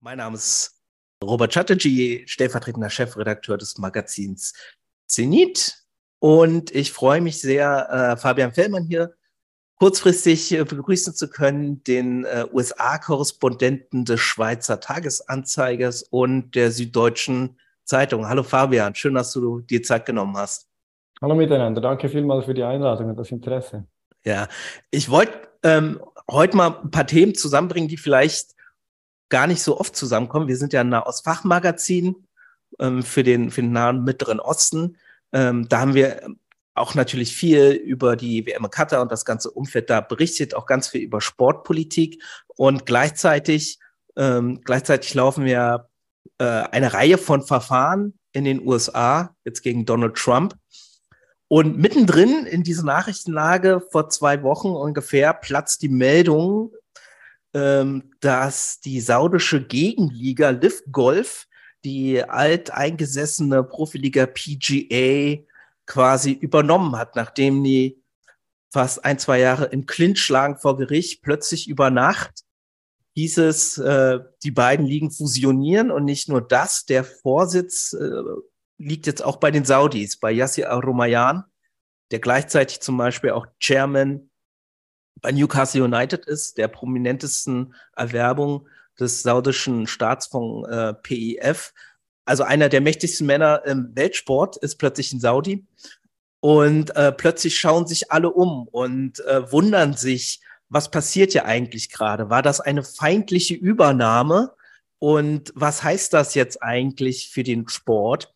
Mein Name ist Robert Chatterjee, stellvertretender Chefredakteur des Magazins Zenit. Und ich freue mich sehr, äh, Fabian Fellmann hier kurzfristig äh, begrüßen zu können, den äh, USA-Korrespondenten des Schweizer Tagesanzeigers und der Süddeutschen Zeitung. Hallo Fabian, schön, dass du dir Zeit genommen hast. Hallo miteinander, danke vielmals für die Einladung und das Interesse. Ja, ich wollte ähm, heute mal ein paar Themen zusammenbringen, die vielleicht gar nicht so oft zusammenkommen. Wir sind ja ein Nahostfachmagazin ähm, für, den, für den Nahen Mittleren Osten. Ähm, da haben wir auch natürlich viel über die WM Katar und das ganze Umfeld da berichtet, auch ganz viel über Sportpolitik. Und gleichzeitig, ähm, gleichzeitig laufen wir äh, eine Reihe von Verfahren in den USA, jetzt gegen Donald Trump. Und mittendrin in dieser Nachrichtenlage vor zwei Wochen ungefähr platzt die Meldung ähm, dass die saudische Gegenliga Liv Golf die alteingesessene Profiliga PGA quasi übernommen hat, nachdem die fast ein, zwei Jahre im Clinch lagen vor Gericht, plötzlich über Nacht hieß es, äh, die beiden Ligen fusionieren und nicht nur das, der Vorsitz äh, liegt jetzt auch bei den Saudis, bei Yassir Al-Rumayyan, der gleichzeitig zum Beispiel auch Chairman bei Newcastle United ist, der prominentesten Erwerbung des saudischen Staatsfonds äh, PIF. Also einer der mächtigsten Männer im Weltsport ist plötzlich ein Saudi. Und äh, plötzlich schauen sich alle um und äh, wundern sich, was passiert hier eigentlich gerade? War das eine feindliche Übernahme? Und was heißt das jetzt eigentlich für den Sport?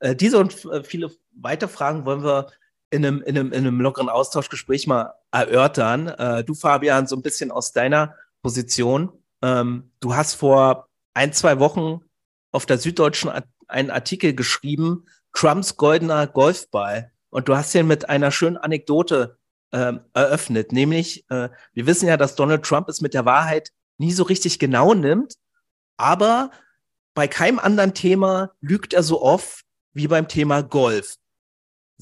Äh, diese und äh, viele weitere Fragen wollen wir in einem, in einem, in einem lockeren Austauschgespräch mal erörtern. Äh, du, Fabian, so ein bisschen aus deiner Position. Ähm, du hast vor ein, zwei Wochen auf der Süddeutschen einen Artikel geschrieben, Trumps goldener Golfball. Und du hast ihn mit einer schönen Anekdote äh, eröffnet, nämlich, äh, wir wissen ja, dass Donald Trump es mit der Wahrheit nie so richtig genau nimmt, aber bei keinem anderen Thema lügt er so oft wie beim Thema Golf.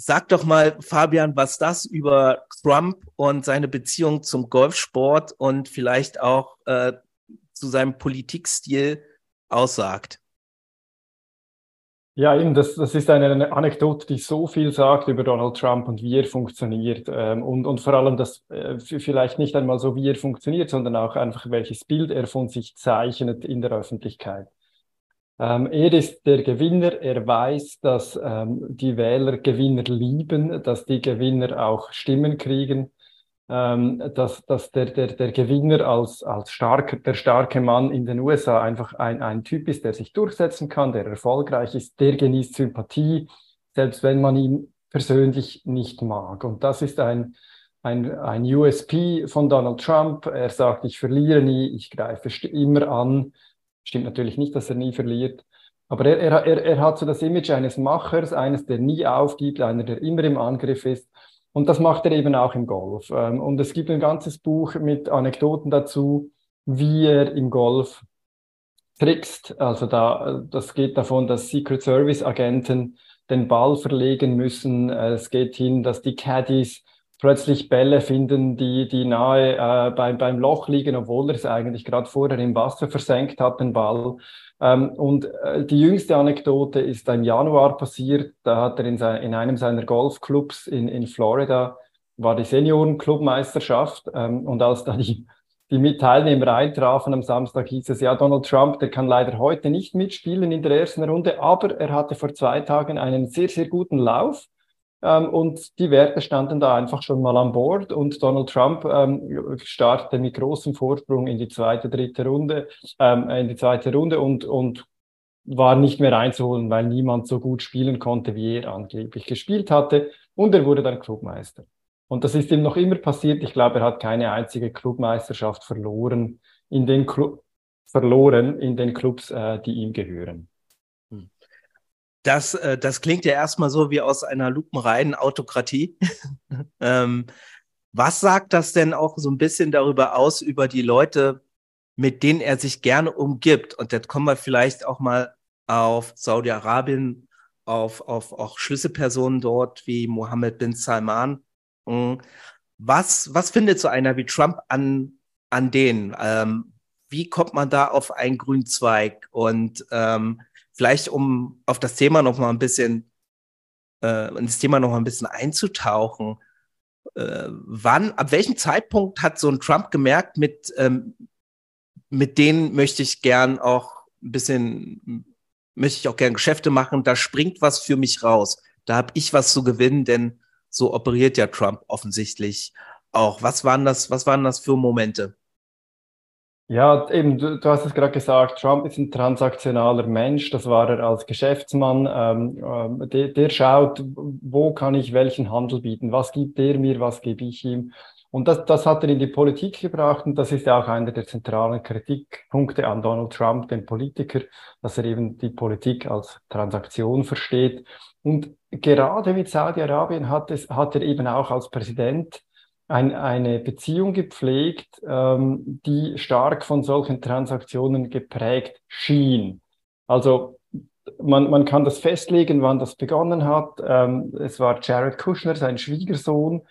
Sag doch mal, Fabian, was das über Trump und seine Beziehung zum Golfsport und vielleicht auch äh, zu seinem Politikstil aussagt. Ja, eben, das, das ist eine Anekdote, die so viel sagt über Donald Trump und wie er funktioniert. Ähm, und, und vor allem das äh, vielleicht nicht einmal so, wie er funktioniert, sondern auch einfach, welches Bild er von sich zeichnet in der Öffentlichkeit. Ähm, er ist der Gewinner. Er weiß, dass ähm, die Wähler Gewinner lieben, dass die Gewinner auch Stimmen kriegen, ähm, dass, dass der, der, der Gewinner als, als stark, der starke Mann in den USA einfach ein, ein Typ ist, der sich durchsetzen kann, der erfolgreich ist, der genießt Sympathie, selbst wenn man ihn persönlich nicht mag. Und das ist ein, ein, ein USP von Donald Trump. Er sagt, ich verliere nie, ich greife immer an. Stimmt natürlich nicht, dass er nie verliert. Aber er, er, er, er hat so das Image eines Machers, eines, der nie aufgibt, einer, der immer im Angriff ist. Und das macht er eben auch im Golf. Ähm, und es gibt ein ganzes Buch mit Anekdoten dazu, wie er im Golf trickst. Also da, das geht davon, dass Secret Service Agenten den Ball verlegen müssen. Es geht hin, dass die Caddies plötzlich Bälle finden, die, die nahe äh, beim, beim Loch liegen, obwohl er es eigentlich gerade vorher im Wasser versenkt hat, den Ball. Ähm, und äh, die jüngste Anekdote ist im Januar passiert. Da hat er in, sein, in einem seiner Golfclubs in, in Florida, war die Seniorenclubmeisterschaft. Ähm, und als da die, die Teilnehmer eintrafen am Samstag, hieß es, ja, Donald Trump, der kann leider heute nicht mitspielen in der ersten Runde, aber er hatte vor zwei Tagen einen sehr, sehr guten Lauf. Ähm, und die Werte standen da einfach schon mal an Bord und Donald Trump ähm, startete mit großem Vorsprung in die zweite, dritte Runde, ähm, in die zweite Runde und, und war nicht mehr einzuholen, weil niemand so gut spielen konnte, wie er angeblich gespielt hatte. Und er wurde dann Clubmeister. Und das ist ihm noch immer passiert. Ich glaube, er hat keine einzige Clubmeisterschaft verloren in den, Clu verloren in den Clubs, äh, die ihm gehören. Das, äh, das klingt ja erstmal so wie aus einer lupenreinen Autokratie. ähm, was sagt das denn auch so ein bisschen darüber aus, über die Leute, mit denen er sich gerne umgibt? Und jetzt kommen wir vielleicht auch mal auf Saudi-Arabien, auf, auf auch Schlüsselpersonen dort wie Mohammed bin Salman. Mhm. Was, was findet so einer wie Trump an, an denen? Ähm, wie kommt man da auf einen grünen Zweig? Und ähm, vielleicht, um auf das Thema noch mal ein bisschen, äh, in das Thema noch mal ein bisschen einzutauchen, äh, wann, ab welchem Zeitpunkt hat so ein Trump gemerkt, mit, ähm, mit denen möchte ich gern auch ein bisschen, möchte ich auch gern Geschäfte machen, da springt was für mich raus. Da habe ich was zu gewinnen, denn so operiert ja Trump offensichtlich auch. Was waren das, was waren das für Momente? Ja, eben, du, du hast es gerade gesagt, Trump ist ein transaktionaler Mensch, das war er als Geschäftsmann. Ähm, ähm, der, der schaut, wo kann ich welchen Handel bieten, was gibt der mir, was gebe ich ihm. Und das, das hat er in die Politik gebracht und das ist ja auch einer der zentralen Kritikpunkte an Donald Trump, den Politiker, dass er eben die Politik als Transaktion versteht. Und gerade mit Saudi-Arabien hat, es, hat er eben auch als Präsident ein, eine Beziehung gepflegt, ähm, die stark von solchen Transaktionen geprägt schien. Also man, man kann das festlegen, wann das begonnen hat. Ähm, es war Jared Kushner, sein Schwiegersohn,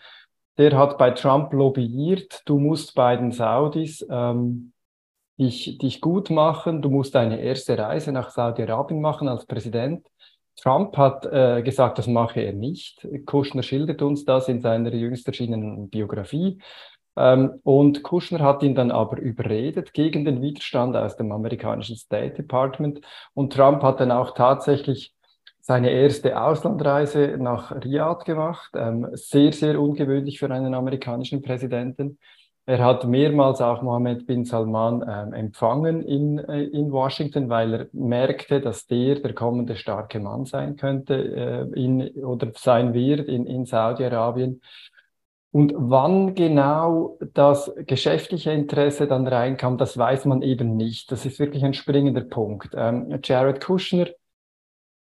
der hat bei Trump lobbyiert, du musst bei den Saudis ähm, dich, dich gut machen, du musst deine erste Reise nach Saudi-Arabien machen als Präsident. Trump hat äh, gesagt, das mache er nicht. Kushner schildert uns das in seiner jüngst erschienenen Biografie. Ähm, und Kushner hat ihn dann aber überredet gegen den Widerstand aus dem amerikanischen State Department. Und Trump hat dann auch tatsächlich seine erste Auslandreise nach Riyadh gemacht. Ähm, sehr, sehr ungewöhnlich für einen amerikanischen Präsidenten. Er hat mehrmals auch Mohammed bin Salman ähm, empfangen in, äh, in Washington, weil er merkte, dass der der kommende starke Mann sein könnte äh, in, oder sein wird in, in Saudi-Arabien. Und wann genau das geschäftliche Interesse dann reinkam, das weiß man eben nicht. Das ist wirklich ein springender Punkt. Ähm, Jared Kushner,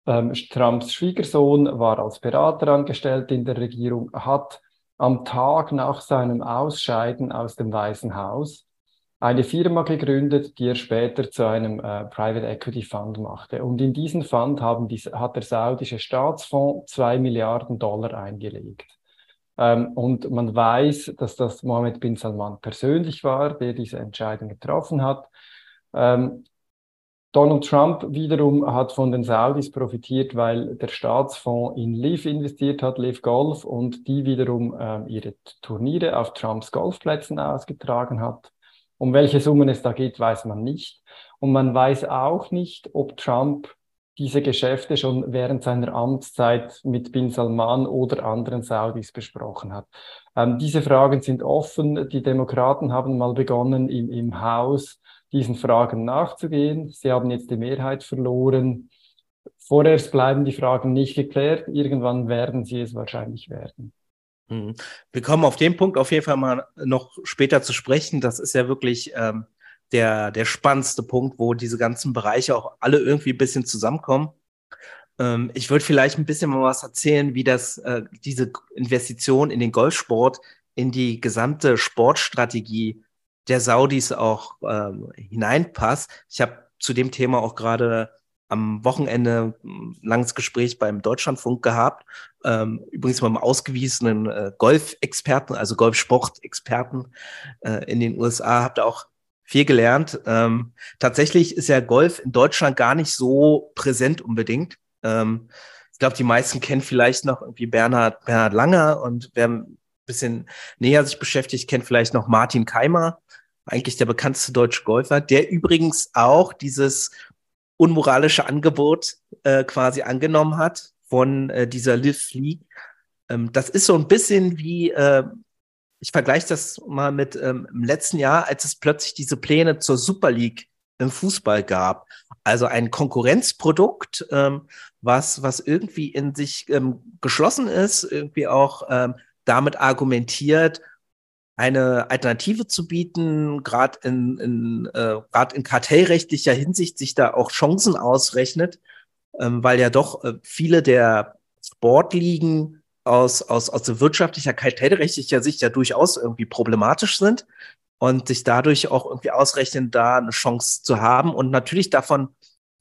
ähm, Trumps Schwiegersohn, war als Berater angestellt in der Regierung, hat am Tag nach seinem Ausscheiden aus dem Weißen Haus eine Firma gegründet, die er später zu einem äh, Private Equity Fund machte. Und in diesen Fund haben die, hat der saudische Staatsfonds zwei Milliarden Dollar eingelegt. Ähm, und man weiß, dass das Mohammed bin Salman persönlich war, der diese Entscheidung getroffen hat. Ähm, Donald Trump wiederum hat von den Saudis profitiert, weil der Staatsfonds in Liv investiert hat, Liv Golf, und die wiederum äh, ihre Turniere auf Trumps Golfplätzen ausgetragen hat. Um welche Summen es da geht, weiß man nicht. Und man weiß auch nicht, ob Trump diese Geschäfte schon während seiner Amtszeit mit Bin Salman oder anderen Saudis besprochen hat. Ähm, diese Fragen sind offen. Die Demokraten haben mal begonnen, im, im Haus diesen Fragen nachzugehen. Sie haben jetzt die Mehrheit verloren. Vorerst bleiben die Fragen nicht geklärt. Irgendwann werden sie es wahrscheinlich werden. Mhm. Wir kommen auf den Punkt auf jeden Fall mal noch später zu sprechen. Das ist ja wirklich ähm, der, der spannendste Punkt, wo diese ganzen Bereiche auch alle irgendwie ein bisschen zusammenkommen. Ähm, ich würde vielleicht ein bisschen mal was erzählen, wie das, äh, diese Investition in den Golfsport in die gesamte Sportstrategie der Saudis auch ähm, hineinpasst. Ich habe zu dem Thema auch gerade am Wochenende ein langes Gespräch beim Deutschlandfunk gehabt. Ähm, übrigens mit einem ausgewiesenen äh, Golfexperten, also Golfsportexperten äh, in den USA. Habt ihr auch viel gelernt. Ähm, tatsächlich ist ja Golf in Deutschland gar nicht so präsent unbedingt. Ähm, ich glaube, die meisten kennen vielleicht noch irgendwie Bernhard, Bernhard Langer und wer bisschen näher sich beschäftigt, kennt vielleicht noch Martin Keimer eigentlich der bekannteste deutsche Golfer, der übrigens auch dieses unmoralische Angebot äh, quasi angenommen hat von äh, dieser Live League. Ähm, das ist so ein bisschen wie, äh, ich vergleiche das mal mit ähm, im letzten Jahr, als es plötzlich diese Pläne zur Super League im Fußball gab. Also ein Konkurrenzprodukt, ähm, was, was irgendwie in sich ähm, geschlossen ist, irgendwie auch ähm, damit argumentiert, eine Alternative zu bieten, gerade in, in, äh, in kartellrechtlicher Hinsicht sich da auch Chancen ausrechnet, ähm, weil ja doch äh, viele der Sportligen aus, aus, aus der wirtschaftlicher, kartellrechtlicher Sicht ja durchaus irgendwie problematisch sind und sich dadurch auch irgendwie ausrechnen, da eine Chance zu haben und natürlich davon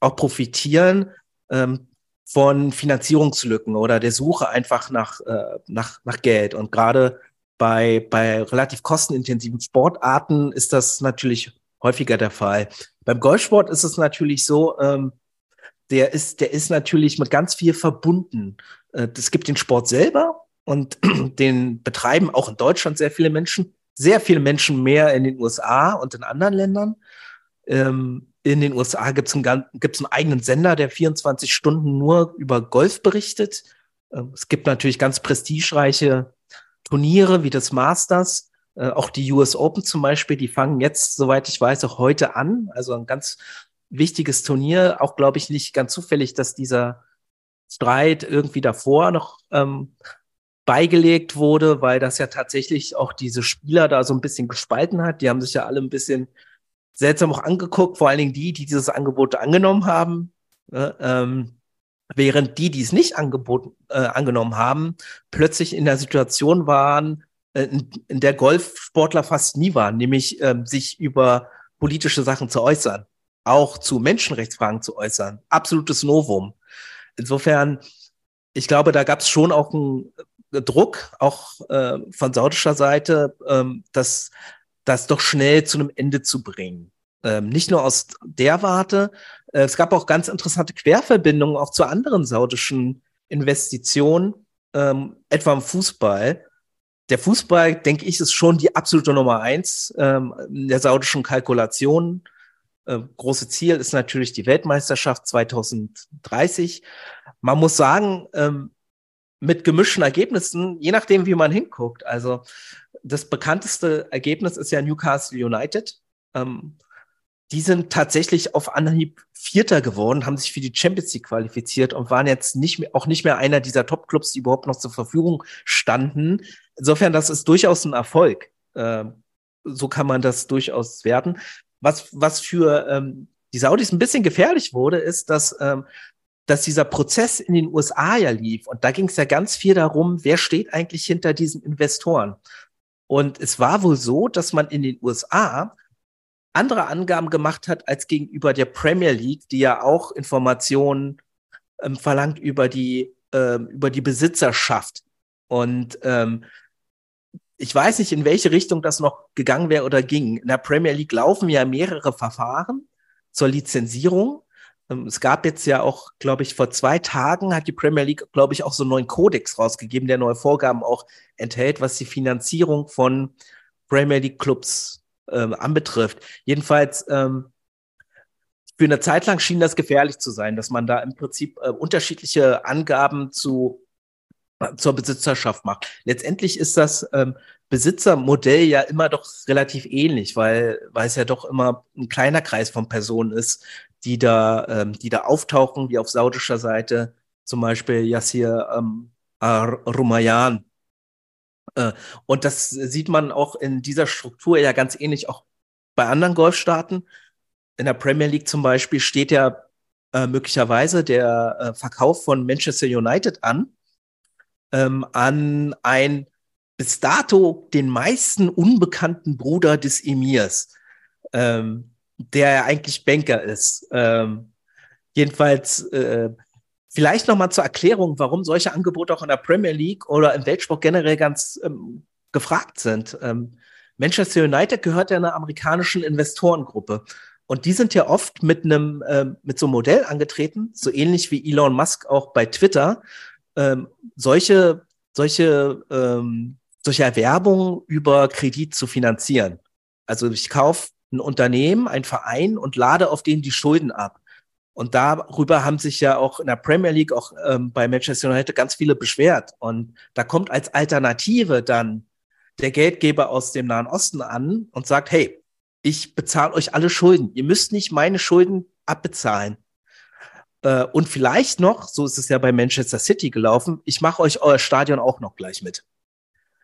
auch profitieren ähm, von Finanzierungslücken oder der Suche einfach nach, äh, nach, nach Geld. Und gerade Bei, bei relativ kostenintensiven Sportarten ist das natürlich häufiger der Fall. Beim Golfsport ist es natürlich so, ähm, der ist, der ist natürlich mit ganz viel verbunden. Äh, es gibt den Sport selber und den betreiben auch in Deutschland sehr viele Menschen, sehr viele Menschen mehr in den USA und in anderen Ländern. Ähm, in den USA gibt es einen, einen eigenen Sender, der 24 Stunden nur über Golf berichtet. Ähm, es gibt natürlich ganz prestigereiche Turniere wie das Masters, äh, auch die US Open zum Beispiel, die fangen jetzt, soweit ich weiß, auch heute an. Also ein ganz wichtiges Turnier. Auch glaube ich nicht ganz zufällig, dass dieser Streit irgendwie davor noch ähm, beigelegt wurde, weil das ja tatsächlich auch diese Spieler da so ein bisschen gespalten hat. Die haben sich ja alle ein bisschen seltsam auch angeguckt, vor allen Dingen die, die dieses Angebot angenommen haben, äh, ähm, während die, die es nicht angeboten, äh, angenommen haben, plötzlich in der Situation waren, äh, in, der Golfsportler fast nie waren, nämlich ähm, sich über politische Sachen zu äußern, auch zu Menschenrechtsfragen zu äußern. Absolutes Novum. Insofern, ich glaube, da gab es schon auch einen Druck, auch äh, von saudischer Seite, ähm, dass das doch schnell zu einem Ende zu bringen. Ähm, nicht nur aus der Warte, äh, es gab auch ganz interessante Querverbindungen auch zu anderen saudischen Investitionen, ähm, etwa im Fußball. Der Fußball, denke ich, ist schon die absolute Nummer eins ähm, der saudischen Kalkulation. Äh, große Ziel ist natürlich die Weltmeisterschaft 2030. Man muss sagen, ähm, mit gemischten Ergebnissen, je nachdem, wie man hinguckt. Also das bekannteste Ergebnis ist ja Newcastle United. Ähm, die sind tatsächlich auf Anhieb Vierter geworden, haben sich für die Champions League qualifiziert und waren jetzt nicht mehr, auch nicht mehr einer dieser Top-Clubs, die überhaupt noch zur Verfügung standen. Insofern, das ist durchaus ein Erfolg. Ähm, so kann man das durchaus werten. Was, was für ähm, die Saudis ein bisschen gefährlich wurde, ist, dass, ähm, dass dieser Prozess in den USA ja lief. Und da ging es ja ganz viel darum, wer steht eigentlich hinter diesen Investoren. Und es war wohl so, dass man in den USA andere Angaben gemacht hat als gegenüber der Premier League, die ja auch Informationen ähm, verlangt über die, ähm, über die Besitzerschaft. Und ähm, ich weiß nicht, in welche Richtung das noch gegangen wäre oder ging. In der Premier League laufen ja mehrere Verfahren zur Lizenzierung. Ähm, es gab jetzt ja auch, glaube ich, vor zwei Tagen hat die Premier League, glaube ich, auch so einen neuen Kodex rausgegeben, der neue Vorgaben auch enthält, was die Finanzierung von Premier League Clubs ähm, anbetrifft. Jedenfalls ähm, für eine Zeit lang schien das gefährlich zu sein, dass man da im Prinzip äh, unterschiedliche Angaben zu zur Besitzerschaft macht. Letztendlich ist das ähm, Besitzermodell ja immer doch relativ ähnlich, weil, weil es ja doch immer ein kleiner Kreis von Personen ist, die da, ähm, die da auftauchen, wie auf saudischer Seite zum Beispiel Yassir ähm, Rumayyan. Äh, und das sieht man auch in dieser Struktur ja ganz ähnlich auch bei anderen Golfstaaten. In der Premier League zum Beispiel steht ja äh, möglicherweise der äh, Verkauf von Manchester United an, ähm, an ein bis dato den meisten unbekannten Bruder des Emirs. Ähm, der ja eigentlich Banker ist. Ähm, jedenfalls äh, vielleicht noch mal zur Erklärung, warum solche Angebote auch in der Premier League oder im Weltsport generell ganz ähm, gefragt sind. Ähm, Manchester United gehört ja einer amerikanischen Investorengruppe. Und die sind ja oft mit einem, ähm, mit so einem Modell angetreten, so ähnlich wie Elon Musk auch bei Twitter, ähm, solche, solche, ähm, solche Erwerbungen über Kredit zu finanzieren. Also ich kaufe ein Unternehmen, ein Verein und lade auf den die Schulden ab. Und darüber haben sich ja auch in der Premier League, auch ähm, bei Manchester United ganz viele beschwert. Und da kommt als Alternative dann der Geldgeber aus dem Nahen Osten an und sagt, hey, ich bezahle euch alle Schulden. Ihr müsst nicht meine Schulden abbezahlen. Äh, und vielleicht noch, so ist es ja bei Manchester City gelaufen, ich mache euch euer Stadion auch noch gleich mit.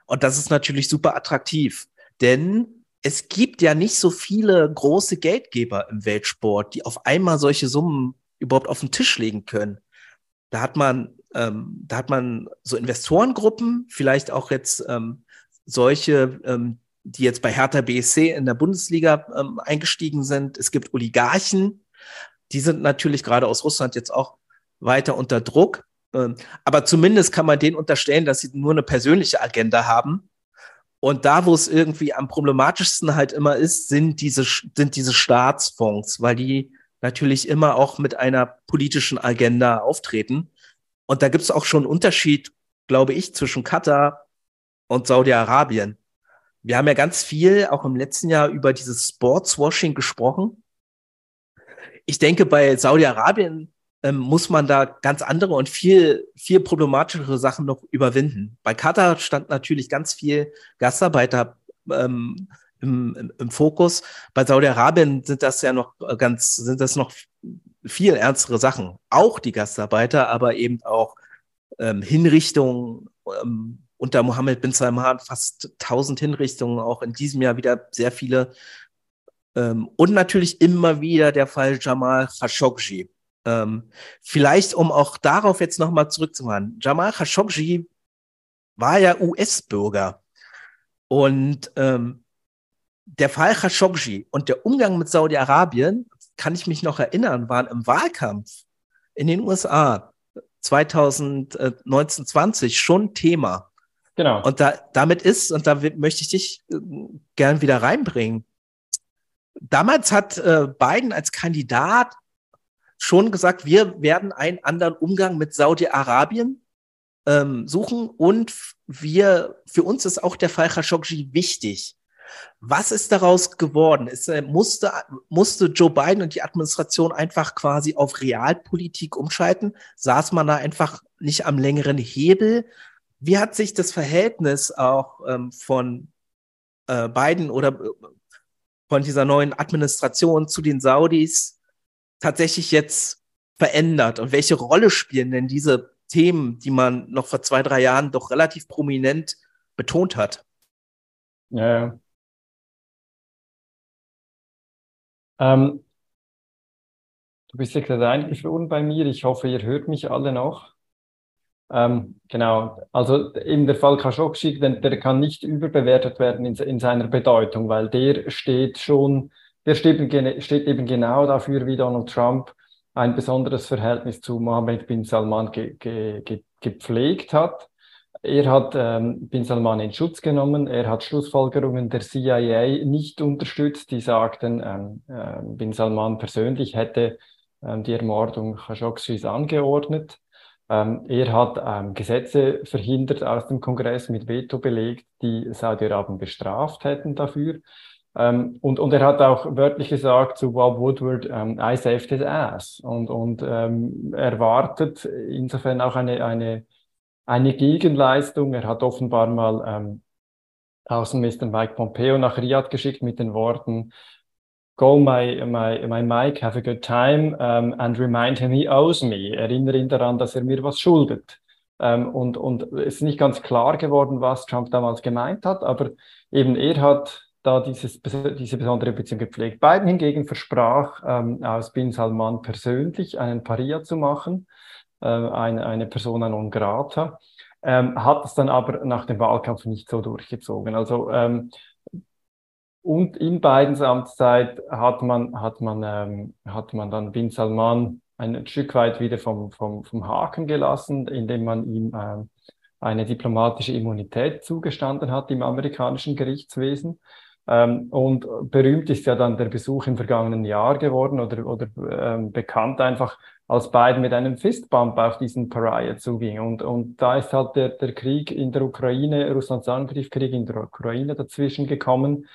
Und das ist natürlich super attraktiv, denn es gibt ja nicht so viele große Geldgeber im Weltsport, die auf einmal solche Summen überhaupt auf den Tisch legen können. Da hat man, ähm, da hat man so Investorengruppen, vielleicht auch jetzt ähm, solche, ähm, die jetzt bei Hertha BSC in der Bundesliga ähm, eingestiegen sind. Es gibt Oligarchen, die sind natürlich gerade aus Russland jetzt auch weiter unter Druck. Ähm, aber zumindest kann man denen unterstellen, dass sie nur eine persönliche Agenda haben Und da, wo es irgendwie am problematischsten halt immer ist, sind diese, sind diese Staatsfonds, weil die natürlich immer auch mit einer politischen Agenda auftreten. Und da gibt es auch schon einen Unterschied, glaube ich, zwischen Katar und Saudi-Arabien. Wir haben ja ganz viel auch im letzten Jahr über dieses Sportswashing gesprochen. Ich denke, bei Saudi-Arabien ähm, muss man da ganz andere und viel, viel problematischere Sachen noch überwinden. Bei Katar stand natürlich ganz viel Gastarbeiter ähm, im, im, im Fokus. Bei Saudi-Arabien sind das ja noch ganz, sind das noch viel ernstere Sachen. Auch die Gastarbeiter, aber eben auch ähm, Hinrichtungen, ähm, unter Mohammed bin Salman fast 1000 Hinrichtungen, auch in diesem Jahr wieder sehr viele. Ähm, und natürlich immer wieder der Fall Jamal Khashoggi. Ähm, vielleicht, um auch darauf jetzt nochmal zurückzumachen. Jamal Khashoggi war ja US-Bürger. Und ähm, der Fall Khashoggi und der Umgang mit Saudi-Arabien, kann ich mich noch erinnern, waren im Wahlkampf in den USA 2019, 20 schon Thema. Genau. Und da, damit ist, und da möchte ich dich äh, gern wieder reinbringen. Damals hat äh, Biden als Kandidat schon gesagt, wir werden einen anderen Umgang mit Saudi-Arabien ähm, suchen und wir, für uns ist auch der Fall Khashoggi wichtig. Was ist daraus geworden? Ist, äh, musste, musste Joe Biden und die Administration einfach quasi auf Realpolitik umschalten? Saß man da einfach nicht am längeren Hebel? Wie hat sich das Verhältnis auch ähm, von äh, Biden oder äh, von dieser neuen Administration zu den Saudis tatsächlich jetzt verändert? Und welche Rolle spielen denn diese Themen, die man noch vor zwei, drei Jahren doch relativ prominent betont hat? Ja, ähm, du bist ja gerade eingeflogen bei mir. Ich hoffe, ihr hört mich alle noch. Ähm, genau, also in der Fall Khashoggi, der kann nicht überbewertet werden in, in, seiner Bedeutung, weil der steht schon, der steht, steht, eben genau dafür, wie Donald Trump ein besonderes Verhältnis zu Mohammed bin Salman ge, ge, ge, gepflegt hat. Er hat ähm, bin Salman in Schutz genommen, er hat Schlussfolgerungen der CIA nicht unterstützt, die sagten, ähm, äh, bin Salman persönlich hätte ähm, die Ermordung Khashoggis angeordnet. Ähm, er hat ähm, Gesetze verhindert aus dem Kongress mit Veto belegt, die Saudi-Arabien bestraft hätten dafür. Ähm, und, und er hat auch wörtlich gesagt zu Bob Woodward, ähm, I saved his ass. Und, und ähm, erwartet insofern auch eine, eine, eine Gegenleistung. Er hat offenbar mal ähm, Außenminister Mike Pompeo nach Riyadh geschickt mit den Worten, go my, my, my Mike, have a good time um, and remind him he owes me. Erinnere ihn daran, dass er mir was schuldet. Um, und, und es ist nicht ganz klar geworden, was Trump damals gemeint hat, aber eben er hat da dieses, diese besondere Beziehung gepflegt. Biden hingegen versprach, ähm, aus Bin Salman persönlich einen Paria zu machen, äh, eine, eine Persona non grata, ähm, hat es dann aber nach dem Wahlkampf nicht so durchgezogen. Also ähm, und in Bidens Amtszeit hat man, hat man, ähm, hat man dann Bin Salman ein Stück weit wieder vom, vom, vom Haken gelassen, indem man ihm ähm, eine diplomatische Immunität zugestanden hat im amerikanischen Gerichtswesen. Ähm, und berühmt ist ja dann der Besuch im vergangenen Jahr geworden oder, oder ähm, bekannt einfach, als Biden mit einem Fistbump auf diesen Pariah zuging. Und, und da ist halt der, der Krieg in der Ukraine, Russlands Angriffskrieg in der Ukraine dazwischen gekommen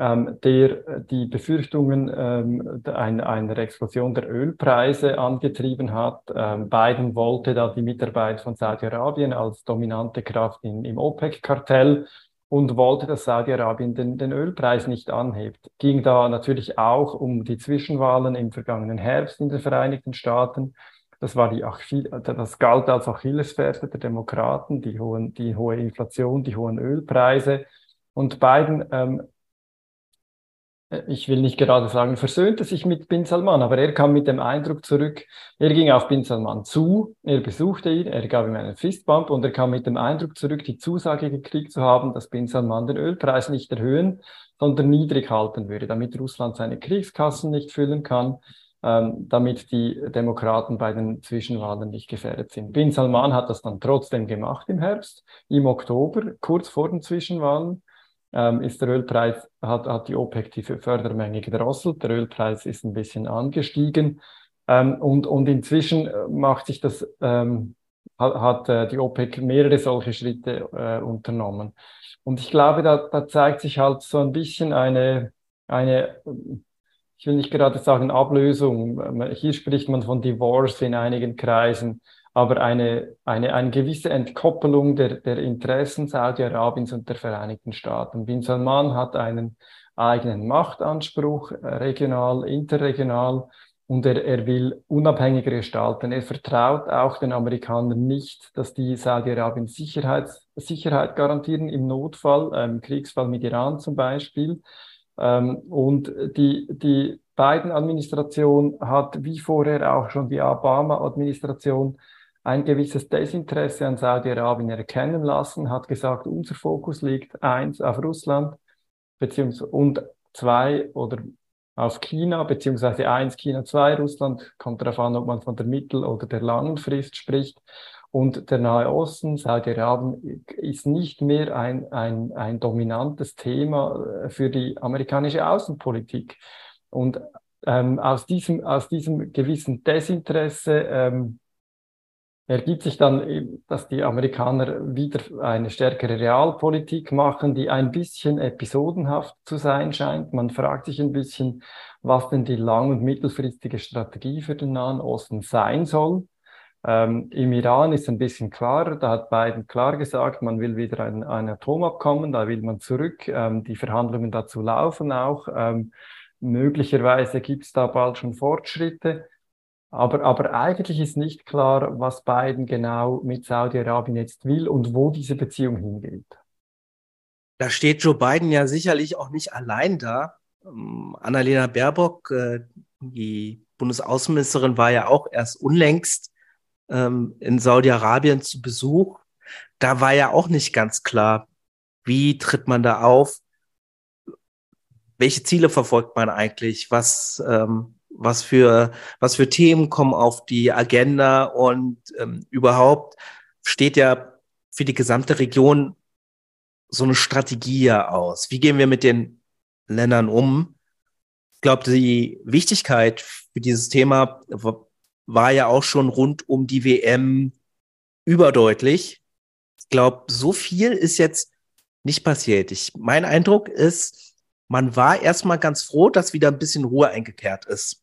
ähm, der die Befürchtungen ähm, ein, einer Explosion der Ölpreise angetrieben hat. Ähm, Biden wollte da die Mitarbeit von Saudi-Arabien als dominante Kraft in, im OPEC-Kartell und wollte, dass Saudi-Arabien den, den Ölpreis nicht anhebt. Ging da natürlich auch um die Zwischenwahlen im vergangenen Herbst in den Vereinigten Staaten. Das war die Achil das galt als Achillesferse der Demokraten, die, hohen, die hohe Inflation, die hohen Ölpreise. Und Biden ähm, ich will nicht gerade sagen, versöhnte sich mit Bin Salman, aber er kam mit dem Eindruck zurück, er ging auf Bin Salman zu, er besuchte ihn, er gab ihm einen Fistbump und er kam mit dem Eindruck zurück, die Zusage gekriegt zu haben, dass Bin Salman den Ölpreis nicht erhöhen, sondern niedrig halten würde, damit Russland seine Kriegskassen nicht füllen kann, ähm, damit die Demokraten bei den Zwischenwahlen nicht gefährdet sind. Bin Salman hat das dann trotzdem gemacht im Herbst, im Oktober, kurz vor den Zwischenwahlen ähm, ist der Ölpreis, hat, hat die OPEC die Fördermenge gedrosselt, der Ölpreis ist ein bisschen angestiegen. Ähm, und, und inzwischen äh, macht sich das, ähm, hat, hat äh, die OPEC mehrere solche Schritte äh, unternommen. Und ich glaube, da, da zeigt sich halt so ein bisschen eine, eine, ich will nicht gerade sagen Ablösung, hier spricht man von Divorce in einigen Kreisen, aber eine, eine, eine gewisse Entkoppelung der, der Interessen Saudi-Arabiens und der Vereinigten Staaten. Bin Salman hat einen eigenen Machtanspruch, äh, regional, interregional, und er, er will unabhängiger gestalten. Er vertraut auch den Amerikanern nicht, dass die Saudi-Arabien Sicherheit, Sicherheit garantieren im Notfall, im ähm, Kriegsfall mit Iran zum Beispiel. Ähm, und die, die Biden-Administration hat wie vorher auch schon die Obama-Administration ein gewisses Desinteresse an Saudi-Arabien erkennen lassen, hat gesagt, unser Fokus liegt eins auf Russland beziehungsweise und zwei oder auf China, beziehungsweise eins, China, zwei, Russland, kommt darauf an, ob man von der Mittel- oder der langen Frist spricht. Und der Nahe Osten, Saudi-Arabien, ist nicht mehr ein, ein, ein dominantes Thema für die amerikanische Außenpolitik. Und ähm, aus, diesem, aus diesem gewissen Desinteresse ähm, ergibt sich dann, dass die Amerikaner wieder eine stärkere Realpolitik machen, die ein bisschen episodenhaft zu sein scheint. Man fragt sich ein bisschen, was denn die lang- und mittelfristige Strategie für den Nahen Osten sein soll. Ähm, Im Iran ist ein bisschen klarer, da hat Biden klar gesagt, man will wieder ein, ein Atomabkommen, da will man zurück. Ähm, die Verhandlungen dazu laufen auch. Ähm, möglicherweise gibt es da bald schon Fortschritte. Aber, aber eigentlich ist nicht klar, was Biden genau mit Saudi-Arabien jetzt will und wo diese Beziehung hingeht. Da steht Joe Biden ja sicherlich auch nicht allein da. Ähm, Annalena Baerbock, äh, die Bundesaußenministerin, war ja auch erst unlängst ähm, in Saudi-Arabien zu Besuch. Da war ja auch nicht ganz klar, wie tritt man da auf, welche Ziele verfolgt man eigentlich, was, ähm, was für, was für Themen kommen auf die Agenda und ähm, überhaupt steht ja für die gesamte Region so eine Strategie ja aus. Wie gehen wir mit den Ländern um? Ich glaube, die Wichtigkeit für dieses Thema war ja auch schon rund um die WM überdeutlich. Ich glaube, so viel ist jetzt nicht passiert. Ich, mein Eindruck ist, man war erstmal ganz froh, dass wieder ein bisschen Ruhe eingekehrt ist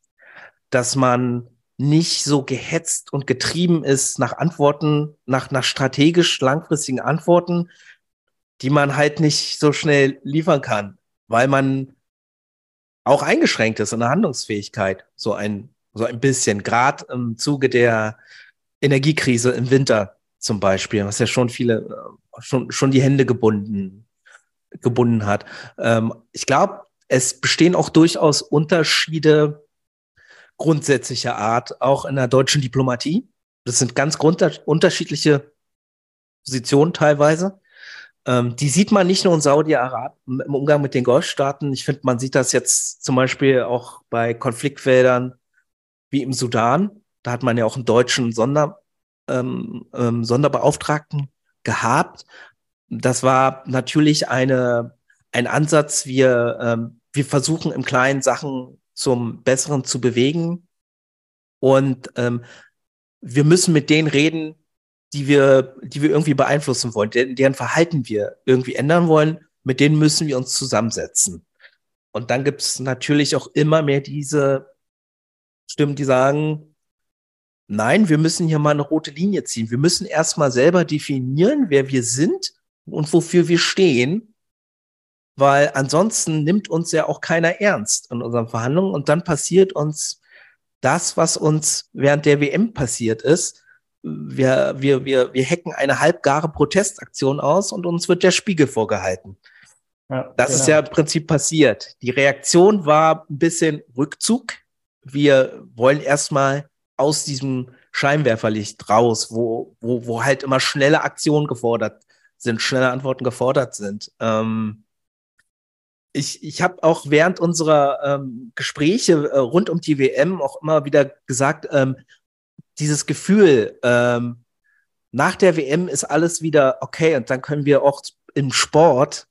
dass man nicht so gehetzt und getrieben ist nach Antworten, nach, nach strategisch langfristigen Antworten, die man halt nicht so schnell liefern kann, weil man auch eingeschränkt ist in der Handlungsfähigkeit, so ein, so ein bisschen, gerade im Zuge der Energiekrise im Winter zum Beispiel, was ja schon viele, äh, schon, schon die Hände gebunden, gebunden hat. Ähm, ich glaube, es bestehen auch durchaus Unterschiede grundsätzlicher Art, auch in der deutschen Diplomatie. Das sind ganz unterschiedliche Positionen teilweise. Ähm, die sieht man nicht nur in Saudi-Arabien im Umgang mit den Golfstaaten. Ich finde, man sieht das jetzt zum Beispiel auch bei Konfliktfeldern wie im Sudan. Da hat man ja auch einen deutschen Sonder, ähm, ähm, Sonderbeauftragten gehabt. Das war natürlich eine, ein Ansatz. Wir, ähm, wir versuchen im Kleinen Sachen zum Besseren zu bewegen. Und ähm, wir müssen mit denen reden, die wir, die wir irgendwie beeinflussen wollen, deren, Verhalten wir irgendwie ändern wollen. Mit denen müssen wir uns zusammensetzen. Und dann gibt es natürlich auch immer mehr diese Stimmen, die sagen, nein, wir müssen hier mal eine rote Linie ziehen. Wir müssen erstmal selber definieren, wer wir sind und wofür wir stehen weil ansonsten nimmt uns ja auch keiner ernst in unseren Verhandlungen und dann passiert uns das, was uns während der WM passiert ist. Wir, wir, wir, wir hacken eine halbgare Protestaktion aus und uns wird der Spiegel vorgehalten. Ja, das genau. ist ja im Prinzip passiert. Die Reaktion war ein bisschen Rückzug. Wir wollen erstmal aus diesem Scheinwerferlicht raus, wo, wo, wo halt immer schnelle Aktionen gefordert sind, schnelle Antworten gefordert sind. Ähm, ich, ich habe auch während unserer ähm, Gespräche äh, rund um die WM auch immer wieder gesagt, ähm, dieses Gefühl, ähm, nach der WM ist alles wieder okay und dann können wir auch im Sport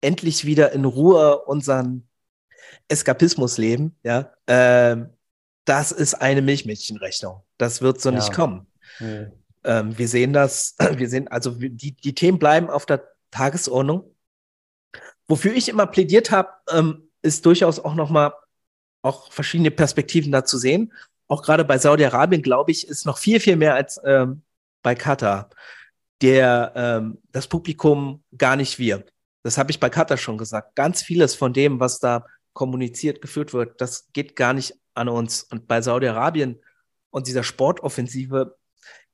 endlich wieder in Ruhe unseren Eskapismus leben, ja, äh, das ist eine Milchmädchenrechnung. Das wird so ja. nicht kommen. Mhm. Ähm, wir sehen das, wir sehen, also die, die Themen bleiben auf der Tagesordnung. Wofür ich immer plädiert habe, ähm, ist durchaus auch nochmal auch verschiedene Perspektiven da zu sehen. Auch gerade bei Saudi-Arabien, glaube ich, ist noch viel, viel mehr als ähm, bei Katar, der ähm, das Publikum gar nicht wirbt. Das habe ich bei Katar schon gesagt. Ganz vieles von dem, was da kommuniziert, geführt wird, das geht gar nicht an uns. Und bei Saudi-Arabien und dieser Sportoffensive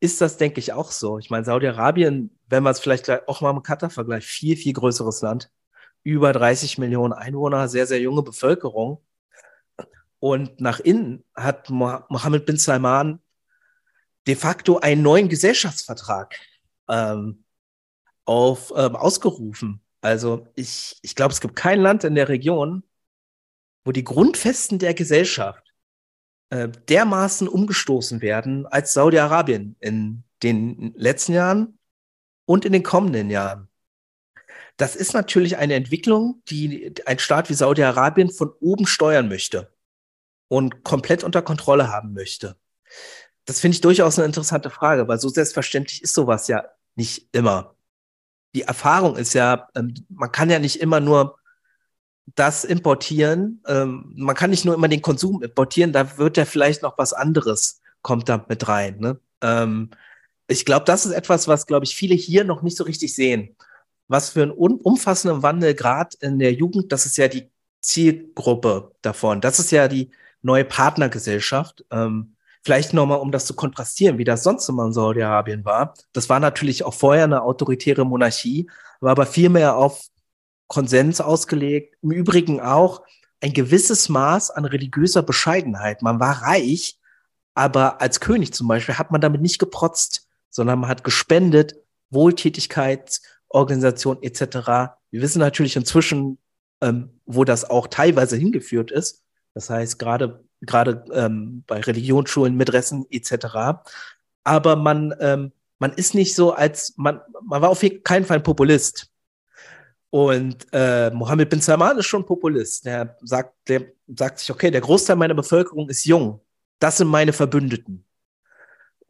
ist das, denke ich, auch so. Ich meine, Saudi-Arabien, wenn man es vielleicht auch mal mit Katar vergleicht, viel, viel größeres Land. Über 30 Millionen Einwohner, sehr, sehr junge Bevölkerung. Und nach innen hat Mohammed bin Salman de facto einen neuen Gesellschaftsvertrag ähm, auf, ähm, ausgerufen. Also ich, ich glaube, es gibt kein Land in der Region, wo die Grundfesten der Gesellschaft äh, dermaßen umgestoßen werden als Saudi-Arabien in den letzten Jahren und in den kommenden Jahren. Das ist natürlich eine Entwicklung, die ein Staat wie Saudi-Arabien von oben steuern möchte und komplett unter Kontrolle haben möchte. Das finde ich durchaus eine interessante Frage, weil so selbstverständlich ist sowas ja nicht immer. Die Erfahrung ist ja, ähm, man kann ja nicht immer nur das importieren. Ähm, man kann nicht nur immer den Konsum importieren, da wird ja vielleicht noch was anderes, kommt da mit rein. Ne? Ähm, ich glaube, das ist etwas, was, glaube ich, viele hier noch nicht so richtig sehen. Was für einen umfassenden Wandel gerade in der Jugend, das ist ja die Zielgruppe davon. Das ist ja die neue Partnergesellschaft. Ähm, vielleicht nochmal, um das zu kontrastieren, wie das sonst immer in Saudi-Arabien war. Das war natürlich auch vorher eine autoritäre Monarchie, war aber vielmehr auf Konsens ausgelegt. Im Übrigen auch ein gewisses Maß an religiöser Bescheidenheit. Man war reich, aber als König zum Beispiel hat man damit nicht geprotzt, sondern man hat gespendet, Wohltätigkeitsorganisation etc. Wir wissen natürlich inzwischen, ähm, wo das auch teilweise hingeführt ist. Das heißt, gerade gerade ähm, bei Religionsschulen, Medressen etc. Aber man ähm, man ist nicht so als man man war auf keinen Fall ein Populist. Und äh, Mohammed bin Salman ist schon Populist. Der sagt, der sagt sich, okay, der Großteil meiner Bevölkerung ist jung. Das sind meine Verbündeten.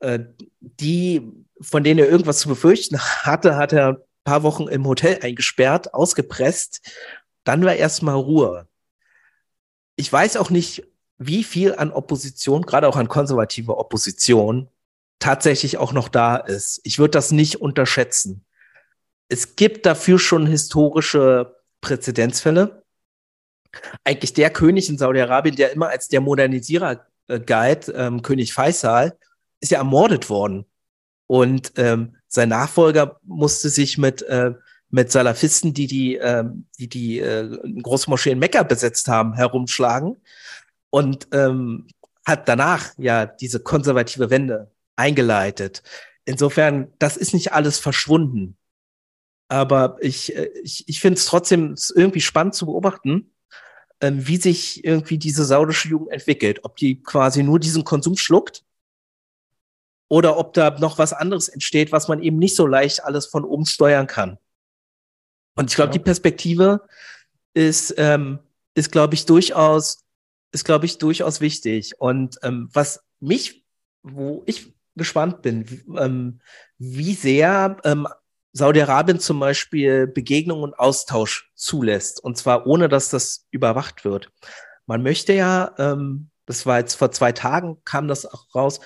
Äh, die, von denen er irgendwas zu befürchten hatte, hat er paar Wochen im Hotel eingesperrt, ausgepresst. Dann war erstmal Ruhe. Ich weiß auch nicht, wie viel an Opposition, gerade auch an konservativer Opposition, tatsächlich auch noch da ist. Ich würde das nicht unterschätzen es gibt dafür schon historische Präzedenzfälle. Eigentlich der König in Saudi-Arabien, der immer als der Modernisierer äh, galt, ähm, König Faisal, ist ja ermordet worden. Und ähm, sein Nachfolger musste sich mit, äh, mit Salafisten, die die, äh, die, die äh, große in Mekka besetzt haben, herumschlagen. Und ähm, hat danach ja diese konservative Wende eingeleitet. Insofern, das ist nicht alles verschwunden. Aber ich, äh, ich, ich finde es trotzdem irgendwie spannend zu beobachten, ähm, wie sich irgendwie diese saudische Jugend entwickelt. Ob die quasi nur diesen Konsum schluckt oder ob da noch was anderes entsteht, was man eben nicht so leicht alles von oben steuern kann. Und ich glaube, ja. die Perspektive ist, ähm, ist glaube ich, durchaus, ist, glaube ich, durchaus wichtig. Und ähm, was mich, wo ich gespannt bin, ähm, wie sehr ähm, Saudi-Arabien zum Beispiel Begegnung und Austausch zulässt, und zwar ohne, dass das überwacht wird. Man möchte ja, ähm, das war jetzt vor zwei Tagen, kam das auch raus,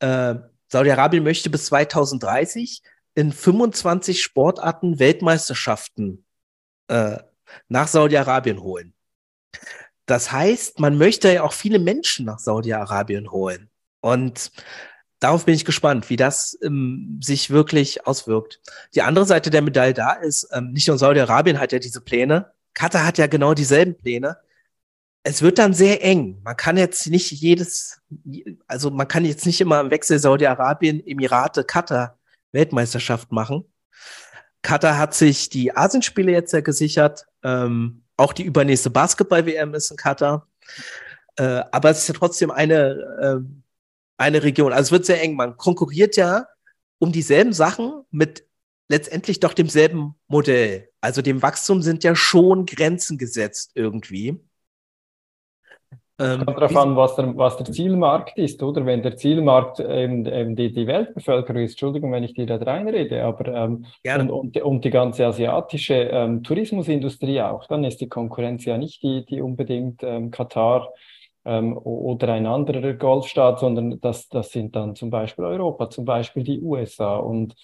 äh, Saudi-Arabien möchte bis 2030 in 25 Sportarten Weltmeisterschaften äh, nach Saudi-Arabien holen. Das heißt, man möchte ja auch viele Menschen nach Saudi-Arabien holen. Und darauf bin ich gespannt, wie das ähm, sich wirklich auswirkt. Die andere Seite der Medaille da ist, ähm, nicht nur Saudi-Arabien hat ja diese Pläne, Katar hat ja genau dieselben Pläne. Es wird dann sehr eng. Man kann jetzt nicht jedes, also man kann jetzt nicht immer im Wechsel Saudi-Arabien, Emirate, Katar Weltmeisterschaft machen. Katar hat sich die Asienspiele jetzt ja gesichert. Ähm, auch die übernächste Basketball-WM ist in Katar. Äh, aber es ist ja trotzdem eine äh, eine Region. Also es wird sehr eng. Man konkurriert ja um dieselben Sachen mit letztendlich doch demselben Modell. Also dem Wachstum sind ja schon Grenzen gesetzt irgendwie. Ähm, Kommt darauf an, was der, was der Zielmarkt ist, oder? Wenn der Zielmarkt ähm, ähm, die, die Weltbevölkerung ist, Entschuldigung, wenn ich dir da reinrede, aber ähm, und, und, und, die ganze asiatische ähm, Tourismusindustrie auch, dann ist die Konkurrenz ja nicht die, die unbedingt ähm, Katar ähm, oder ein anderer Golfstaat, sondern das, das sind dann zum Beispiel Europa, zum Beispiel die USA. Und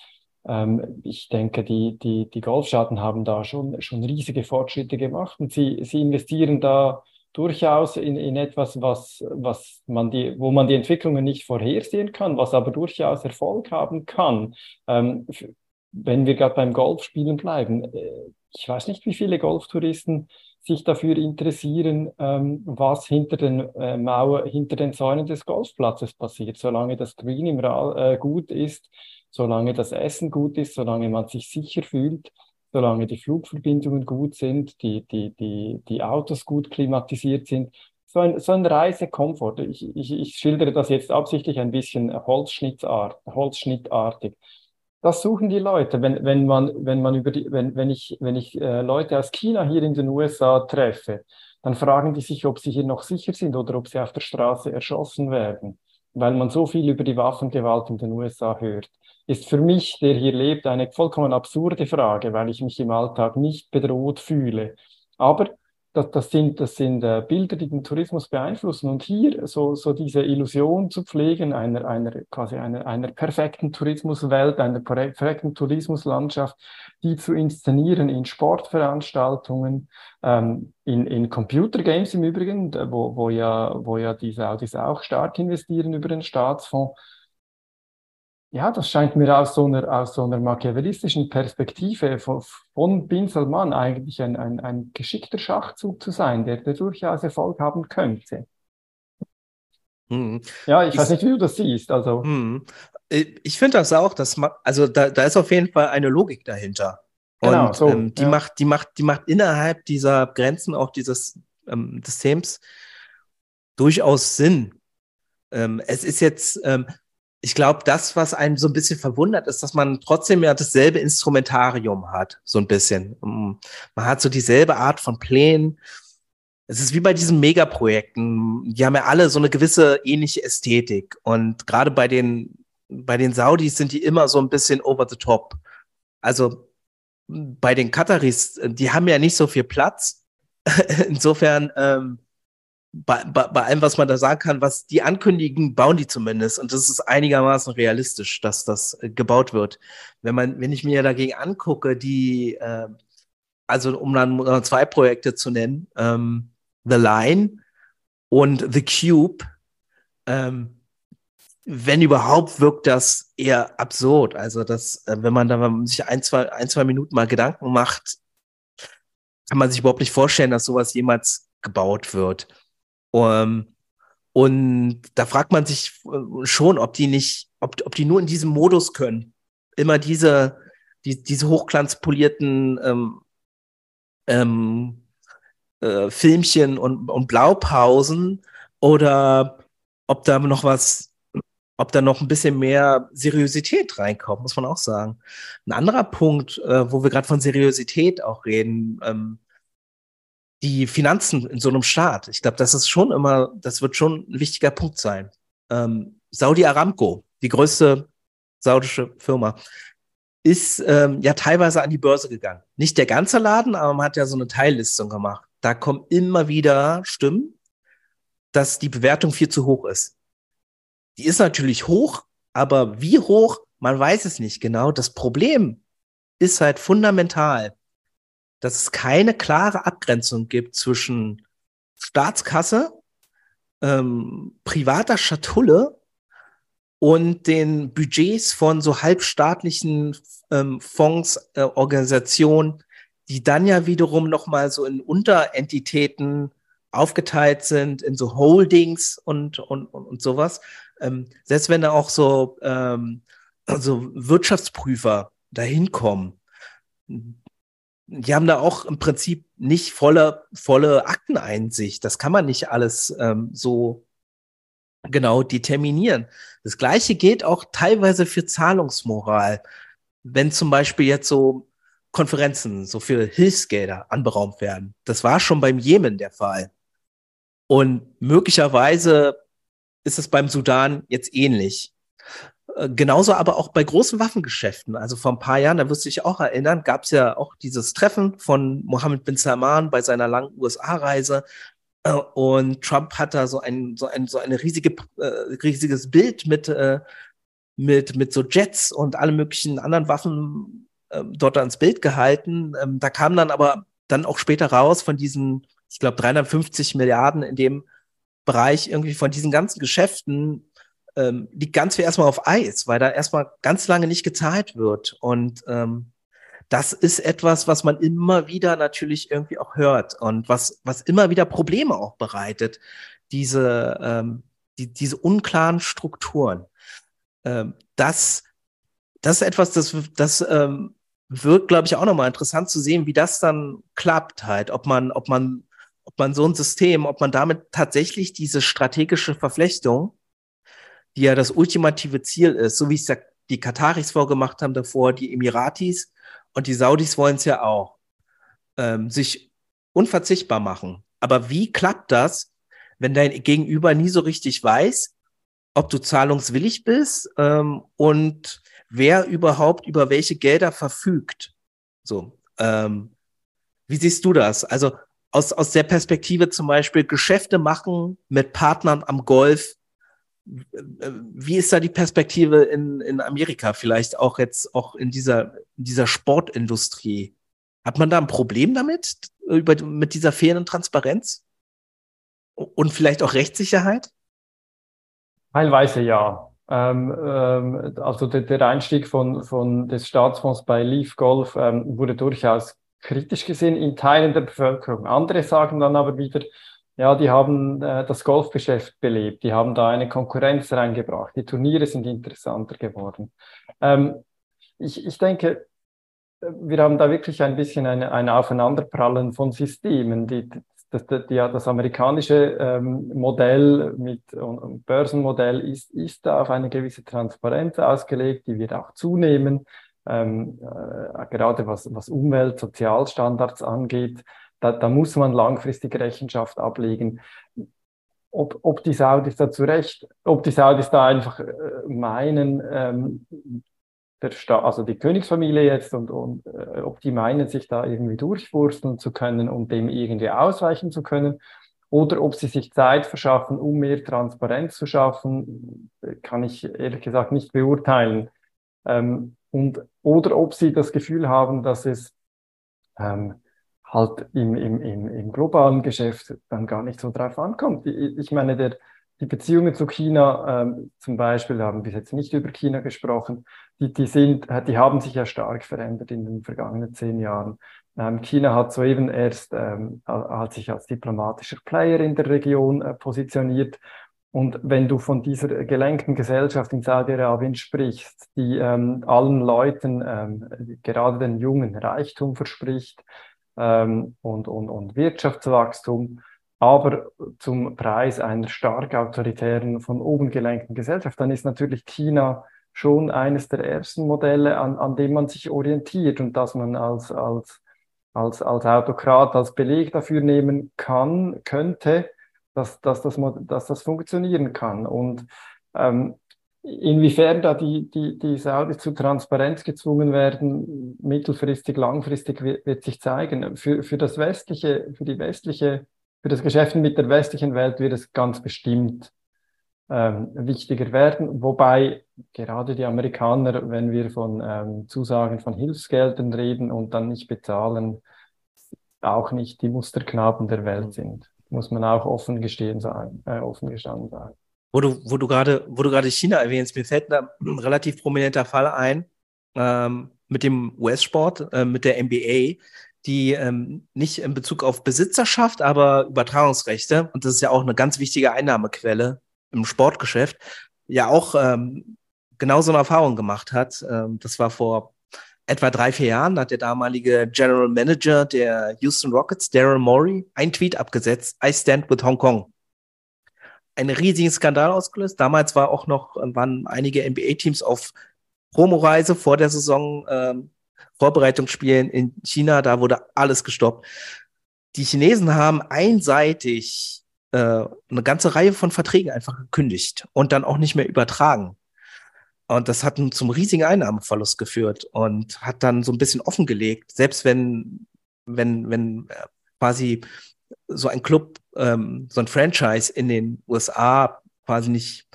ich denke, die, die, die Golfstaaten haben da schon, schon riesige Fortschritte gemacht und sie, sie investieren da durchaus in, in etwas, was, was man die, wo man die Entwicklungen nicht vorhersehen kann, was aber durchaus Erfolg haben kann. Ähm, wenn wir gerade beim Golfspielen bleiben, äh, ich weiß nicht, wie viele Golftouristen sich dafür interessieren, ähm, was hinter den äh, Mauer, hinter den Säulen des Golfplatzes passiert. Solange das Green im Ra äh, gut ist, solange das Essen gut ist, solange man sich sicher fühlt, solange die Flugverbindungen gut sind, die, die, die, die Autos gut klimatisiert sind. So ein, so ein Reisekomfort. Ich, ich, ich schildere das jetzt absichtlich ein bisschen Holzschnittart, holzschnittartig. Das suchen die Leute. Wenn, wenn man, wenn man über die, wenn, wenn ich, wenn ich äh, Leute aus China hier in den USA treffe, dann fragen die sich, ob sie hier noch sicher sind oder ob sie auf der Straße erschossen werden, weil man so viel über die Waffengewalt in den USA hört ist für mich, der hier lebt, eine vollkommen absurde Frage, weil ich mich im Alltag nicht bedroht fühle. Aber das, das sind, das sind äh, Bilder, die den Tourismus beeinflussen. Und hier so, so diese Illusion zu pflegen, einer, einer, quasi einer, einer perfekten Tourismuswelt, einer perfekten Tourismuslandschaft, die zu inszenieren in Sportveranstaltungen, ähm, in, in Computergames im Übrigen, wo, wo, ja, wo ja die Saudis auch stark investieren über den Staatsfonds ja, das scheint mir aus so einer, aus so einer machiavellistischen Perspektive von, von Bin Salman eigentlich ein, ein, ein geschickter Schachzug zu sein, der, der durchaus Erfolg haben könnte. Hm. Ja, ich, ich, weiß nicht, wie du das siehst. Also. Hm. Ich finde das auch, dass man, also da, da ist auf jeden Fall eine Logik dahinter. Genau, Und so, ähm, die, ja. macht, die, macht, die macht innerhalb dieser Grenzen auch dieses ähm, Systems durchaus Sinn. Ähm, es ist jetzt, ähm, ich glaube, das, was einen so ein bisschen verwundert, ist, dass man trotzdem ja dasselbe Instrumentarium hat, so ein bisschen. Mm, man hat so dieselbe Art von Plänen. Es ist wie bei diesen Megaprojekten. Die haben ja alle so eine gewisse ähnliche Ästhetik. Und gerade bei den, bei den Saudis sind die immer so ein bisschen over the top. Also bei den Kataris, die haben ja nicht so viel Platz. Insofern, ähm, bei, bei, bei allem, was man da sagen kann, was die ankündigen, bauen die zumindest. Und das ist einigermaßen realistisch, dass das äh, gebaut wird. Wenn man, wenn ich mir dagegen angucke, die, äh, also um dann zwei Projekte zu nennen, ähm, The Line und The Cube, ähm, wenn überhaupt, wirkt das eher absurd. Also, dass, äh, wenn man da sich ein, zwei, ein, zwei Minuten mal Gedanken macht, kann man sich überhaupt nicht vorstellen, dass sowas jemals gebaut wird. Um, ähm, und da fragt man sich äh, schon, ob die nicht, ob, ob die nur in diesem Modus können. Immer diese, die, diese hochglanzpolierten ähm, ähm, äh, Filmchen und, und Blaupausen oder ob da noch was, ob da noch ein bisschen mehr Seriosität reinkommt, muss man auch sagen. Ein anderer Punkt, äh, wo wir gerade von Seriosität auch reden, ähm, die Finanzen in so einem Staat. Ich glaube, das ist schon immer, das wird schon ein wichtiger Punkt sein. Ähm, Saudi Aramco, die größte saudische Firma, ist ähm, ja teilweise an die Börse gegangen. Nicht der ganze Laden, aber man hat ja so eine Teillistung gemacht. Da kommen immer wieder Stimmen, dass die Bewertung viel zu hoch ist. Die ist natürlich hoch, aber wie hoch, man weiß es nicht genau. Das Problem ist halt fundamental dass es keine klare Abgrenzung gibt zwischen Staatskasse, ähm, privater Schatulle und den Budgets von so halbstaatlichen ähm, Fonds, äh, Organisationen, die dann ja wiederum nochmal so in Unterentitäten aufgeteilt sind, in so Holdings und, und, und, und sowas. Ähm, selbst wenn da auch so, ähm, so Wirtschaftsprüfer dahin kommen, die haben da auch im Prinzip nicht volle, volle Akteneinsicht. Das kann man nicht alles ähm, so genau determinieren. Das Gleiche gilt auch teilweise für Zahlungsmoral. wenn zum Beispiel jetzt so Konferenzen, so für Hilfsgelder anberaumt werden. Das war schon beim Jemen der Fall. Und möglicherweise ist es beim Sudan jetzt ähnlich. Äh, genauso aber auch bei großen Waffengeschäften. Also vor ein paar Jahren, da wirst du dich auch erinnern, gab es ja auch dieses Treffen von Mohammed bin Salman bei seiner langen USA-Reise. Äh, und Trump hat da so ein, so ein, so eine riesige, äh, riesiges Bild mit, mit, mit so Jets und alle möglichen anderen Waffen äh, dort ans Bild gehalten. Ähm, da kam dann aber dann auch später raus von diesen, ich glaube, 350 Milliarden in dem Bereich irgendwie von diesen ganzen Geschäften ähm, liegt ganz viel erstmal auf Eis, weil da erstmal ganz lange nicht gezahlt wird. Und ähm, das ist etwas, was man immer wieder natürlich irgendwie auch hört und was, was immer wieder Probleme auch bereitet, diese, ähm, die, diese unklaren Strukturen. Ähm, das, das ist etwas, das, das ähm, wird, glaube ich, auch nochmal interessant zu sehen, wie das dann klappt halt, ob man, ob man, ob man so ein System, ob man damit tatsächlich diese strategische Verflechtung die ja das ultimative Ziel ist, so wie es die Kataris vorgemacht haben davor, die Emiratis und die Saudis wollen es ja auch, ähm, sich unverzichtbar machen. Aber wie klappt das, wenn dein Gegenüber nie so richtig weiß, ob du zahlungswillig bist ähm, und wer überhaupt über welche Gelder verfügt? So, ähm, wie siehst du das? Also aus, aus der Perspektive zum Beispiel Geschäfte machen mit Partnern am Golf, wie ist da die Perspektive in, in Amerika, vielleicht auch jetzt auch in dieser, in dieser Sportindustrie? Hat man da ein Problem damit, über, mit dieser fehlenden Transparenz? Und vielleicht auch Rechtssicherheit? Teilweise ja. Ähm, ähm, also der, der, Einstieg von, von des Staatsfonds bei Leaf Golf ähm, wurde durchaus kritisch gesehen in Teilen der Bevölkerung. Andere sagen dann aber wieder, ja, die haben äh, das Golfgeschäft belebt, die haben da eine Konkurrenz reingebracht, die Turniere sind interessanter geworden. Ähm, ich, ich denke, wir haben da wirklich ein bisschen ein, ein Aufeinanderprallen von Systemen. Die, das, das, die, das amerikanische ähm, Modell mit und, Börsenmodell ist, ist da auf eine gewisse Transparenz ausgelegt, die wird auch zunehmen, ähm, äh, gerade was, was Umwelt, Sozialstandards angeht. Da, da muss man langfristig Rechenschaft ablegen. Ob, ob die Saudis da zu Recht, ob die Saudis da einfach äh, meinen, ähm, der Sta also die Königsfamilie jetzt und, und äh, ob die meinen, sich da irgendwie durchwursteln zu können und dem irgendwie ausweichen zu können, oder ob sie sich Zeit verschaffen, um mehr Transparenz zu schaffen, kann ich ehrlich gesagt nicht beurteilen. Ähm, und, oder ob sie das Gefühl haben, dass es ähm, halt im, im, im, im globalen Geschäft dann gar nicht so drauf ankommt. Ich meine, der, die Beziehungen zu China ähm, zum Beispiel, haben wir jetzt nicht über China gesprochen, die, die, sind, die haben sich ja stark verändert in den vergangenen zehn Jahren. Ähm, China hat soeben erst, ähm, hat sich als diplomatischer Player in der Region äh, positioniert. Und wenn du von dieser gelenkten Gesellschaft in Saudi-Arabien sprichst, die ähm, allen Leuten, ähm, gerade den Jungen, Reichtum verspricht, ähm, und, und, und Wirtschaftswachstum, aber zum Preis einer stark autoritären, von oben gelenkten Gesellschaft, dann ist natürlich China schon eines der ersten Modelle, an, an dem man sich orientiert und dass man als, als, als, als Autokrat, als Beleg dafür nehmen kann, könnte, dass, dass, das, dass das funktionieren kann. Und ähm, Inwiefern da die, die, die Saudis zu Transparenz gezwungen werden, mittelfristig, langfristig wird, sich zeigen. Für, für das westliche, für die westliche, für das Geschäft mit der westlichen Welt wird es ganz bestimmt ähm, wichtiger werden. Wobei gerade die Amerikaner, wenn wir von ähm, Zusagen von Hilfsgeldern reden und dann nicht bezahlen, auch nicht die Musterknaben der Welt sind. Muss man auch offen gestehen sagen, äh, offen gestanden sagen wo du, wo du gerade, wo du gerade China erwähnst, mir fällt ein relativ prominenter Fall ein ähm, mit dem US-Sport, äh, mit der NBA, die ähm, nicht in Bezug auf Besitzerschaft, aber Übertragungsrechte, und das ist ja auch eine ganz wichtige Einnahmequelle im Sportgeschäft, ja auch ähm, genau so eine Erfahrung gemacht hat. Ähm, das war vor etwa drei, vier Jahren, hat der damalige General Manager der Houston Rockets, Daryl Morey, ein Tweet abgesetzt, I stand with Hong Kong einen riesigen Skandal ausgelöst. Damals war auch noch, waren einige NBA-Teams auf Promoreise vor der Saison, ähm, Vorbereitungsspielen in China, da wurde alles gestoppt. Die Chinesen haben einseitig äh, eine ganze Reihe von Verträgen einfach gekündigt und dann auch nicht mehr übertragen. Und das hat zum riesigen Einnahmenverlust geführt und hat dann so ein bisschen offengelegt, selbst wenn, wenn, wenn äh, quasi so ein Club, ähm, so ein Franchise in den USA quasi nicht,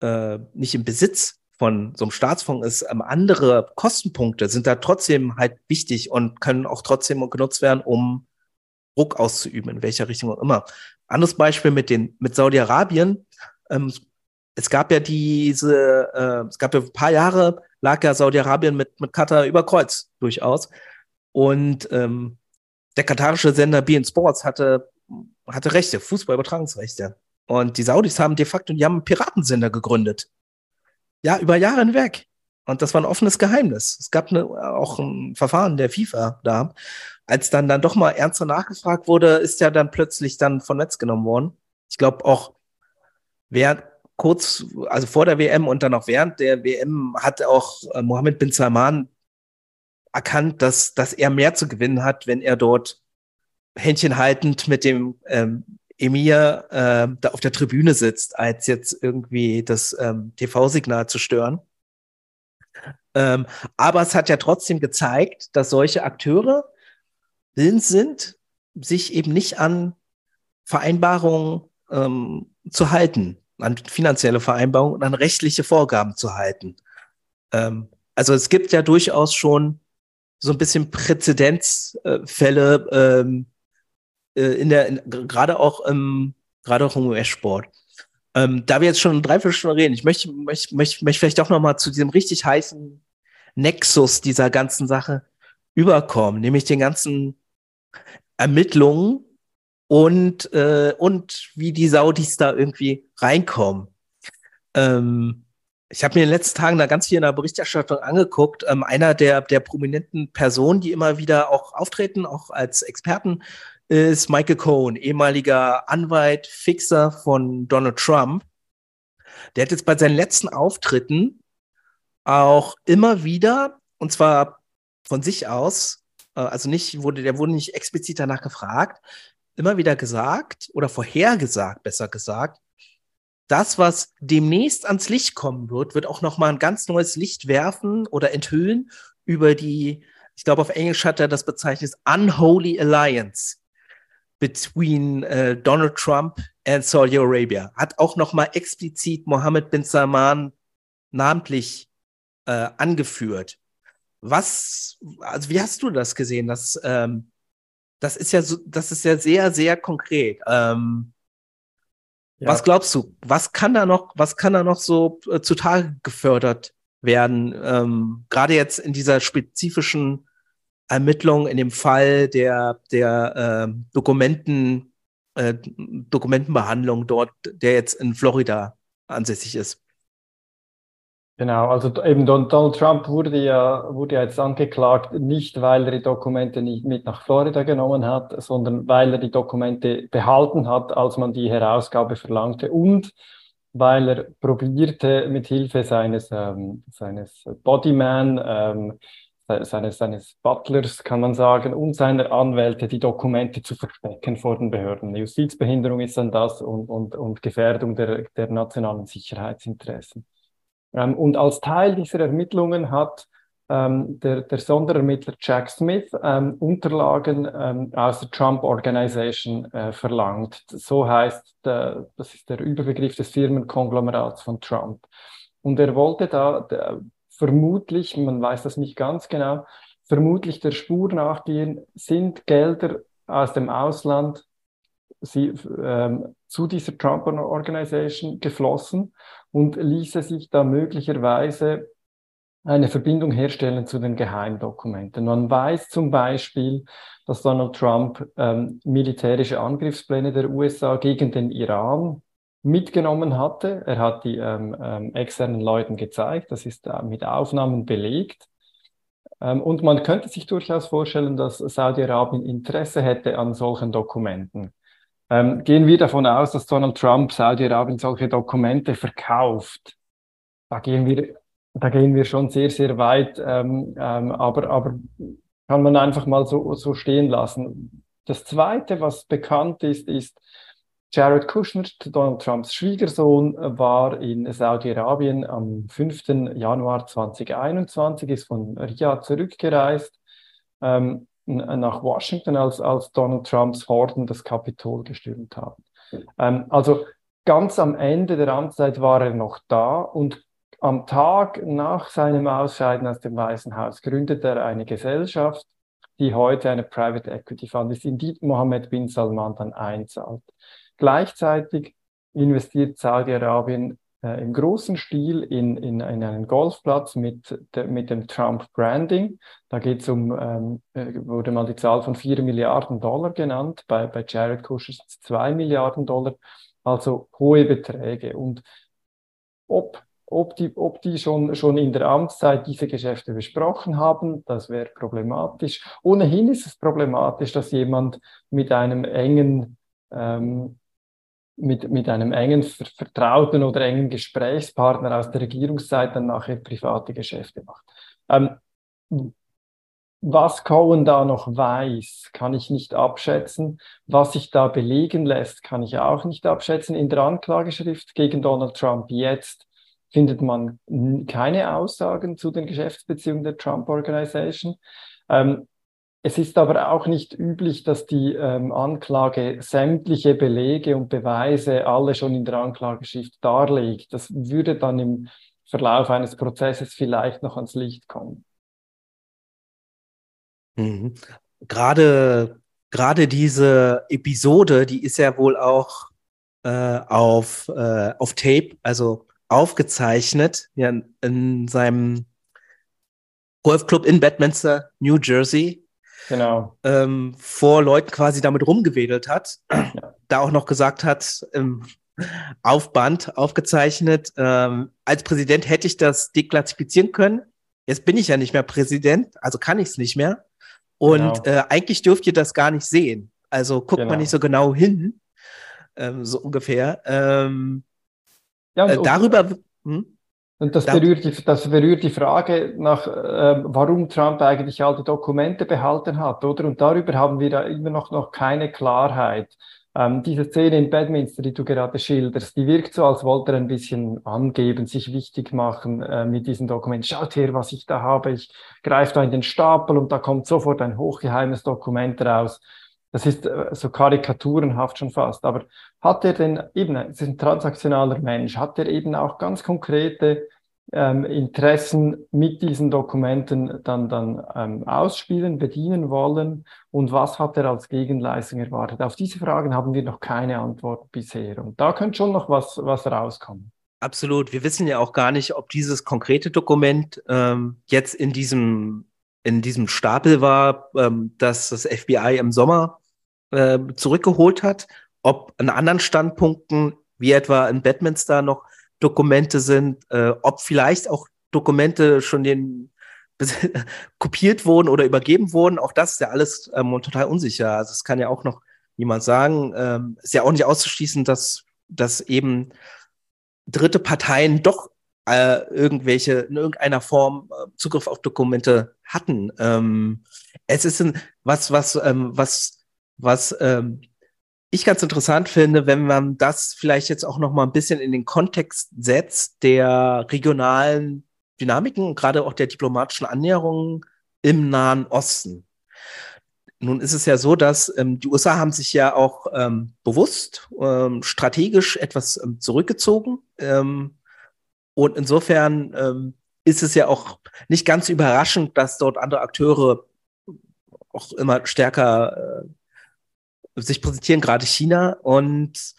äh, nicht im Besitz von so einem Staatsfonds ist, ähm, andere Kostenpunkte sind da trotzdem halt wichtig und können auch trotzdem genutzt werden, um Druck auszuüben, in welcher Richtung auch immer. Anderes Beispiel mit den, mit Saudi-Arabien. Ähm, es gab ja diese, äh, es gab ja ein paar Jahre, lag ja Saudi-Arabien mit, mit Katar über Kreuz durchaus. Und ähm, der katarische Sender BN Sports hatte, hatte Rechte, Fußballübertragungsrechte. Und die Saudis haben de facto, die haben einen Piratensender gegründet. Ja, über Jahre hinweg. Und das war ein offenes Geheimnis. Es gab eine, auch ein Verfahren der FIFA da. Als dann dann doch mal ernster nachgefragt wurde, ist ja dann plötzlich dann von Netz genommen worden. Ich glaube auch, während kurz, also vor der WM und dann auch während der WM hat auch äh, Mohammed bin Salman erkannt, dass, dass er mehr zu gewinnen hat, wenn er dort Händchen haltend mit dem ähm, Emir äh, da auf der Tribüne sitzt, als jetzt irgendwie das ähm, TV-Signal zu stören. Ähm, aber es hat ja trotzdem gezeigt, dass solche Akteure willens sind, sich eben nicht an Vereinbarungen ähm, zu halten, an finanzielle Vereinbarungen und an rechtliche Vorgaben zu halten. Ähm, also es gibt ja durchaus schon so ein bisschen Präzedenzfälle ähm, äh, in der, gerade auch im, gerade auch im US-Sport. Ähm, da wir jetzt schon drei, vier Stunden reden, ich möchte, möchte, möchte, möchte vielleicht auch noch mal zu diesem richtig heißen Nexus dieser ganzen Sache überkommen, nämlich den ganzen Ermittlungen und, äh, und wie die Saudis da irgendwie reinkommen. Ähm, ich habe mir in den letzten Tagen da ganz viel in der Berichterstattung angeguckt. Ähm, einer der, der prominenten Personen, die immer wieder auch auftreten, auch als Experten, ist Michael Cohen, ehemaliger Anwalt, Fixer von Donald Trump. Der hat jetzt bei seinen letzten Auftritten auch immer wieder, und zwar von sich aus, äh, also nicht, wurde, der wurde nicht explizit danach gefragt, immer wieder gesagt oder vorhergesagt, besser gesagt, das, was demnächst ans Licht kommen wird, wird auch nochmal ein ganz neues Licht werfen oder enthüllen über die, ich glaube, auf Englisch hat er das bezeichnet, Unholy Alliance between uh, Donald Trump and Saudi Arabia. Hat auch nochmal explizit Mohammed bin Salman namentlich äh, angeführt. Was, also wie hast du das gesehen? Das, ähm, das ist ja so, das ist ja sehr, sehr konkret. Ähm, ja. Was glaubst du? Was kann da noch, was kann da noch so äh, zutage gefördert werden? Ähm, Gerade jetzt in dieser spezifischen Ermittlung in dem Fall der, der äh, Dokumenten, äh, Dokumentenbehandlung dort, der jetzt in Florida ansässig ist. Genau, also eben Donald Trump wurde ja, wurde ja jetzt angeklagt, nicht weil er die Dokumente nicht mit nach Florida genommen hat, sondern weil er die Dokumente behalten hat, als man die Herausgabe verlangte und weil er probierte mit Hilfe seines, ähm, seines Bodyman, ähm, seines, seines Butlers, kann man sagen, und seiner Anwälte die Dokumente zu verstecken vor den Behörden. Justizbehinderung ist dann das und, und, und Gefährdung der, der nationalen Sicherheitsinteressen. Ähm, und als Teil dieser Ermittlungen hat ähm, der, der Sonderermittler Jack Smith ähm, Unterlagen ähm, aus der Trump Organization äh, verlangt. So heißt, der, das ist der Überbegriff des Firmenkonglomerats von Trump. Und er wollte da der, vermutlich, man weiß das nicht ganz genau, vermutlich der Spur nachgehen, sind Gelder aus dem Ausland sie, ähm, zu dieser Trump Organization geflossen und ließe sich da möglicherweise eine Verbindung herstellen zu den Geheimdokumenten. Man weiß zum Beispiel, dass Donald Trump ähm, militärische Angriffspläne der USA gegen den Iran mitgenommen hatte. Er hat die ähm, ähm, externen Leuten gezeigt, das ist äh, mit Aufnahmen belegt. Ähm, und man könnte sich durchaus vorstellen, dass Saudi-Arabien Interesse hätte an solchen Dokumenten. Ähm, gehen wir davon aus, dass Donald Trump Saudi-Arabien solche Dokumente verkauft. Da gehen wir da gehen wir schon sehr, sehr weit, ähm, ähm, aber, aber kann man einfach mal so, so stehen lassen. Das Zweite, was bekannt ist, ist, Jared Kushner, Donald Trumps Schwiegersohn, war in Saudi-Arabien am 5. Januar 2021, ist von Riyadh zurückgereist ähm, nach Washington, als, als Donald Trumps Horden das Kapitol gestürmt haben. Ähm, also ganz am Ende der Amtszeit war er noch da und am Tag nach seinem Ausscheiden aus dem Weißen Haus gründet er eine Gesellschaft, die heute eine Private Equity Fund ist, in die Mohammed bin Salman dann einzahlt. Gleichzeitig investiert Saudi-Arabien äh, im großen Stil in, in, in einen Golfplatz mit, de, mit dem Trump-Branding. Da geht es um, ähm, äh, wurde mal die Zahl von 4 Milliarden Dollar genannt, bei, bei Jared Kushner 2 Milliarden Dollar, also hohe Beträge. Und ob ob die, ob die schon, schon in der Amtszeit diese Geschäfte besprochen haben, das wäre problematisch. Ohnehin ist es problematisch, dass jemand mit einem engen, ähm, mit, mit einem engen Vertrauten oder engen Gesprächspartner aus der Regierungszeit dann nachher private Geschäfte macht. Ähm, was Cohen da noch weiß, kann ich nicht abschätzen. Was sich da belegen lässt, kann ich auch nicht abschätzen. In der Anklageschrift gegen Donald Trump jetzt findet man keine Aussagen zu den Geschäftsbeziehungen der Trump Organization. Ähm, es ist aber auch nicht üblich, dass die ähm, Anklage sämtliche Belege und Beweise alle schon in der Anklageschrift darlegt. Das würde dann im Verlauf eines Prozesses vielleicht noch ans Licht kommen. Mhm. Gerade, gerade diese Episode, die ist ja wohl auch äh, auf, äh, auf Tape, also aufgezeichnet, ja, in seinem Golfclub in Bedminster, New Jersey. Genau. Ähm, vor Leuten quasi damit rumgewedelt hat. Ja. Da auch noch gesagt hat, ähm, auf Band aufgezeichnet, ähm, als Präsident hätte ich das deklassifizieren können. Jetzt bin ich ja nicht mehr Präsident, also kann ich es nicht mehr. Und genau. äh, eigentlich dürft ihr das gar nicht sehen. Also guckt genau. man nicht so genau hin, ähm, so ungefähr. Ähm, ja, äh, darüber. Hm? Und das berührt, die, das berührt die Frage nach, äh, warum Trump eigentlich all die Dokumente behalten hat, oder? Und darüber haben wir da immer noch, noch keine Klarheit. Ähm, diese Szene in Bedminster, die du gerade schilderst, die wirkt so, als wollte er ein bisschen angeben, sich wichtig machen äh, mit diesen Dokumenten. Schaut her, was ich da habe. Ich greife da in den Stapel und da kommt sofort ein hochgeheimes Dokument raus. Das ist äh, so karikaturenhaft schon fast. Aber hat er denn eben, es ist ein transaktionaler Mensch, hat er eben auch ganz konkrete ähm, Interessen mit diesen Dokumenten dann, dann ähm, ausspielen, bedienen wollen? Und was hat er als Gegenleistung erwartet? Auf diese Fragen haben wir noch keine Antwort bisher. Und da könnte schon noch was, was rauskommen. Absolut. Wir wissen ja auch gar nicht, ob dieses konkrete Dokument ähm, jetzt in diesem in diesem Stapel war, ähm, dass das FBI im Sommer äh, zurückgeholt hat, ob an anderen Standpunkten, wie etwa in Bedminster noch Dokumente sind, äh, ob vielleicht auch Dokumente schon den kopiert wurden oder übergeben wurden. Auch das ist ja alles ähm, total unsicher. Also es kann ja auch noch niemand sagen. Ähm, ist ja auch nicht auszuschließen, dass, dass eben dritte Parteien doch äh, irgendwelche in irgendeiner Form äh, Zugriff auf Dokumente hatten. Ähm, es ist ein, was, was, ähm, was, was ähm, ich ganz interessant finde, wenn man das vielleicht jetzt auch noch mal ein bisschen in den Kontext setzt der regionalen Dynamiken und gerade auch der diplomatischen Annäherungen im Nahen Osten. Nun ist es ja so, dass ähm, die USA haben sich ja auch ähm, bewusst ähm, strategisch etwas ähm, zurückgezogen. Ähm, und insofern ähm, ist es ja auch nicht ganz überraschend, dass dort andere Akteure auch immer stärker äh, sich präsentieren, gerade China. Und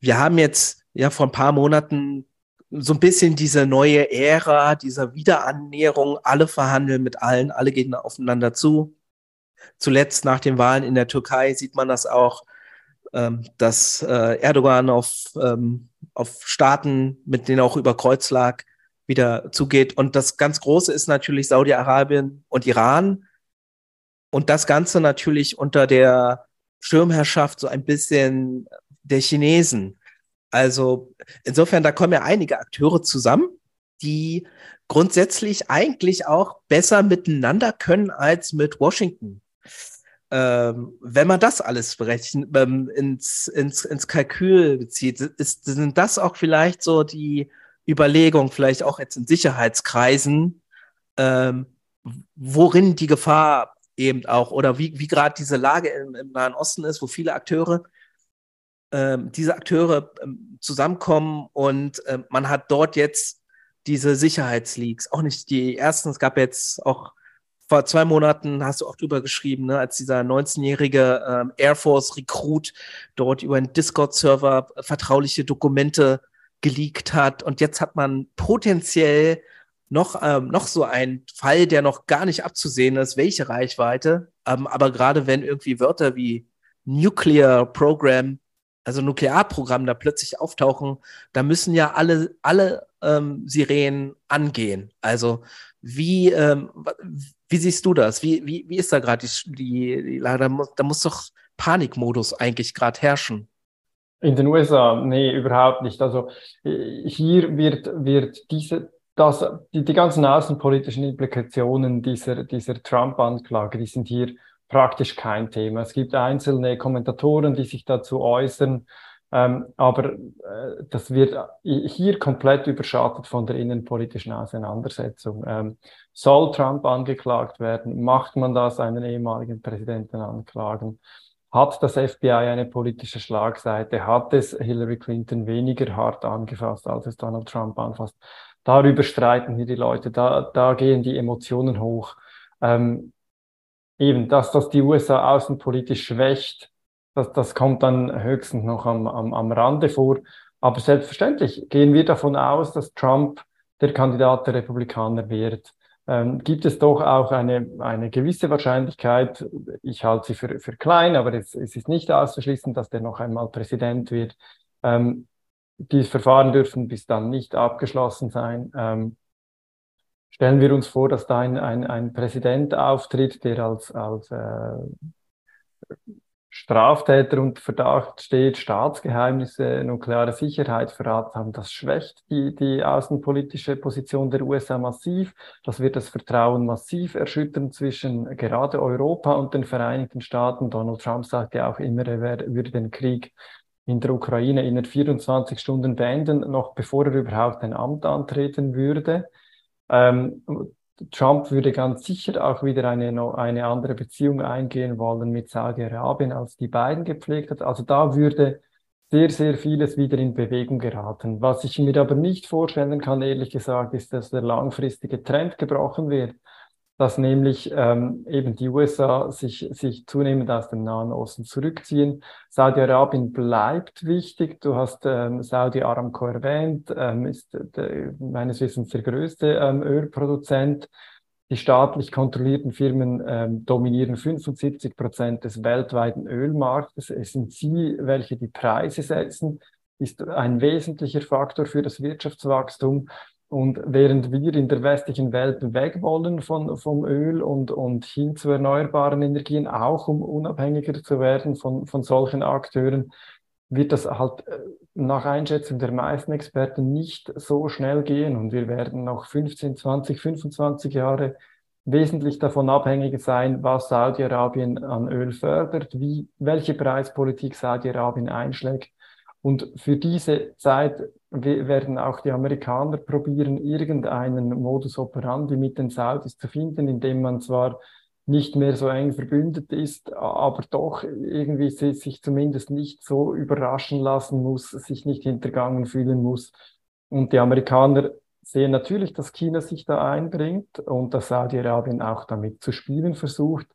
wir haben jetzt ja vor ein paar Monaten so ein bisschen diese neue Ära dieser Wiederannäherung. Alle verhandeln mit allen, alle gehen aufeinander zu. Zuletzt nach den Wahlen in der Türkei sieht man das auch, ähm, dass äh, Erdogan auf, ähm, auf Staaten, mit denen auch über Kreuz lag, wieder zugeht. Und das ganz Große ist natürlich Saudi-Arabien und Iran. Und das Ganze natürlich unter der Schirmherrschaft so ein bisschen der Chinesen. Also insofern, da kommen ja einige Akteure zusammen, die grundsätzlich eigentlich auch besser miteinander können als mit Washington. Ähm, wenn man das alles berechnen, ähm, ins, ins, ins Kalkül bezieht, ist, sind das auch vielleicht so die Überlegungen, vielleicht auch jetzt in Sicherheitskreisen, ähm, worin die Gefahr eben auch oder wie, wie gerade diese Lage im, im, Nahen Osten ist, wo viele Akteure, ähm, diese Akteure ähm, zusammenkommen und ähm, man hat dort jetzt diese Sicherheitsleaks, auch nicht die ersten, es gab jetzt auch vor zwei Monaten, hast du auch drüber geschrieben, ne, als dieser 19-jährige ähm, Air Force Recruit dort über einen Discord-Server vertrauliche Dokumente geleakt hat. Und jetzt hat man potenziell noch, ähm, noch so ein Fall, der noch gar nicht abzusehen ist, welche Reichweite. Ähm, aber gerade wenn irgendwie Wörter wie Nuclear Program, also Nuklearprogramm da plötzlich auftauchen, da müssen ja alle, alle ähm, Sirenen angehen. Also wie, ähm, wie siehst du das? Wie, wie, wie ist da gerade die, die, die Lage? Da muss, da muss doch Panikmodus eigentlich gerade herrschen. In den USA, nee, überhaupt nicht. Also äh, hier wird, wird diese, das, die, die ganzen außenpolitischen Implikationen dieser, dieser Trump-Anklage, die sind hier praktisch kein Thema. Es gibt einzelne Kommentatoren, die sich dazu äußern, ähm, aber äh, das wird hier komplett überschattet von der innenpolitischen Auseinandersetzung. Ähm, soll Trump angeklagt werden? Macht man das einen ehemaligen Präsidenten anklagen? Hat das FBI eine politische Schlagseite? Hat es Hillary Clinton weniger hart angefasst, als es Donald Trump anfasst? Darüber streiten hier die Leute, da, da gehen die Emotionen hoch. Ähm, eben, dass das die USA außenpolitisch schwächt, das, das kommt dann höchstens noch am, am, am Rande vor. Aber selbstverständlich gehen wir davon aus, dass Trump der Kandidat der Republikaner wird. Ähm, gibt es doch auch eine, eine gewisse Wahrscheinlichkeit, ich halte sie für, für klein, aber es, es ist nicht auszuschließen, dass der noch einmal Präsident wird. Ähm, die Verfahren dürfen bis dann nicht abgeschlossen sein. Ähm, stellen wir uns vor, dass da ein, ein, ein Präsident auftritt, der als, als äh, Straftäter unter Verdacht steht, Staatsgeheimnisse, nukleare Sicherheit verraten haben, das schwächt die, die außenpolitische Position der USA massiv. Das wird das Vertrauen massiv erschüttern zwischen gerade Europa und den Vereinigten Staaten. Donald Trump sagt ja auch immer, er würde den Krieg in der Ukraine in 24 Stunden beenden, noch bevor er überhaupt ein Amt antreten würde. Ähm, Trump würde ganz sicher auch wieder eine, eine andere Beziehung eingehen wollen mit Saudi-Arabien, als die beiden gepflegt hat. Also da würde sehr, sehr vieles wieder in Bewegung geraten. Was ich mir aber nicht vorstellen kann, ehrlich gesagt, ist, dass der langfristige Trend gebrochen wird dass nämlich ähm, eben die USA sich, sich zunehmend aus dem Nahen Osten zurückziehen. Saudi-Arabien bleibt wichtig. Du hast ähm, Saudi Aramco erwähnt, ähm, ist der, meines Wissens der größte ähm, Ölproduzent. Die staatlich kontrollierten Firmen ähm, dominieren 75 Prozent des weltweiten Ölmarktes. Es sind sie, welche die Preise setzen, ist ein wesentlicher Faktor für das Wirtschaftswachstum. Und während wir in der westlichen Welt weg wollen von, vom Öl und, und hin zu erneuerbaren Energien, auch um unabhängiger zu werden von, von solchen Akteuren, wird das halt äh, nach Einschätzung der meisten Experten nicht so schnell gehen. Und wir werden noch 15, 20, 25 Jahre wesentlich davon abhängig sein, was Saudi-Arabien an Öl fördert, wie, welche Preispolitik Saudi-Arabien einschlägt. Und für diese Zeit werden auch die Amerikaner probieren, irgendeinen Modus operandi mit den Saudis zu finden, indem man zwar nicht mehr so eng verbündet ist, aber doch irgendwie sich zumindest nicht so überraschen lassen muss, sich nicht hintergangen fühlen muss. Und die Amerikaner sehen natürlich, dass China sich da einbringt und dass Saudi-Arabien auch damit zu spielen versucht.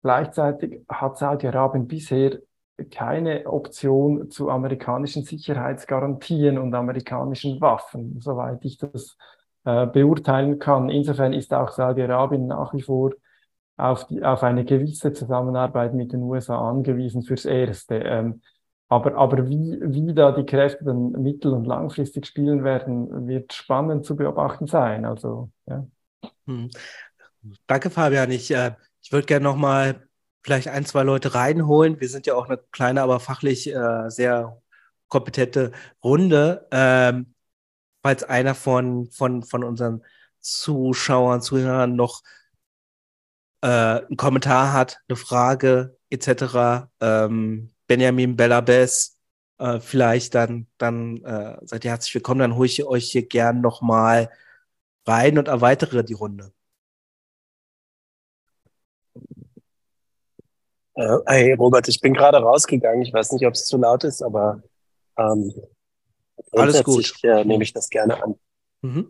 Gleichzeitig hat Saudi-Arabien bisher keine Option zu amerikanischen Sicherheitsgarantien und amerikanischen Waffen, soweit ich das äh, beurteilen kann. Insofern ist auch Saudi-Arabien nach wie vor auf, die, auf eine gewisse Zusammenarbeit mit den USA angewiesen fürs Erste. Ähm, aber, aber wie, wie da die Kräfte dann mittel- und langfristig spielen werden, wird spannend zu beobachten sein. Also, ja. Hm. Danke, Fabian. Ich, äh, ich würde gerne nochmal vielleicht ein, zwei Leute reinholen. Wir sind ja auch eine kleine, aber fachlich äh, sehr kompetente Runde. Ähm, falls einer von, von, von unseren Zuschauern, Zuhörern noch äh, einen Kommentar hat, eine Frage etc., ähm, Benjamin Bellabes, äh, vielleicht dann, dann äh, seid ihr herzlich willkommen, dann hole ich euch hier gern nochmal rein und erweitere die Runde. Äh, hey Robert, ich bin gerade rausgegangen. Ich weiß nicht, ob es zu laut ist, aber ähm, alles gut. Äh, nehme ich das gerne an. Mhm.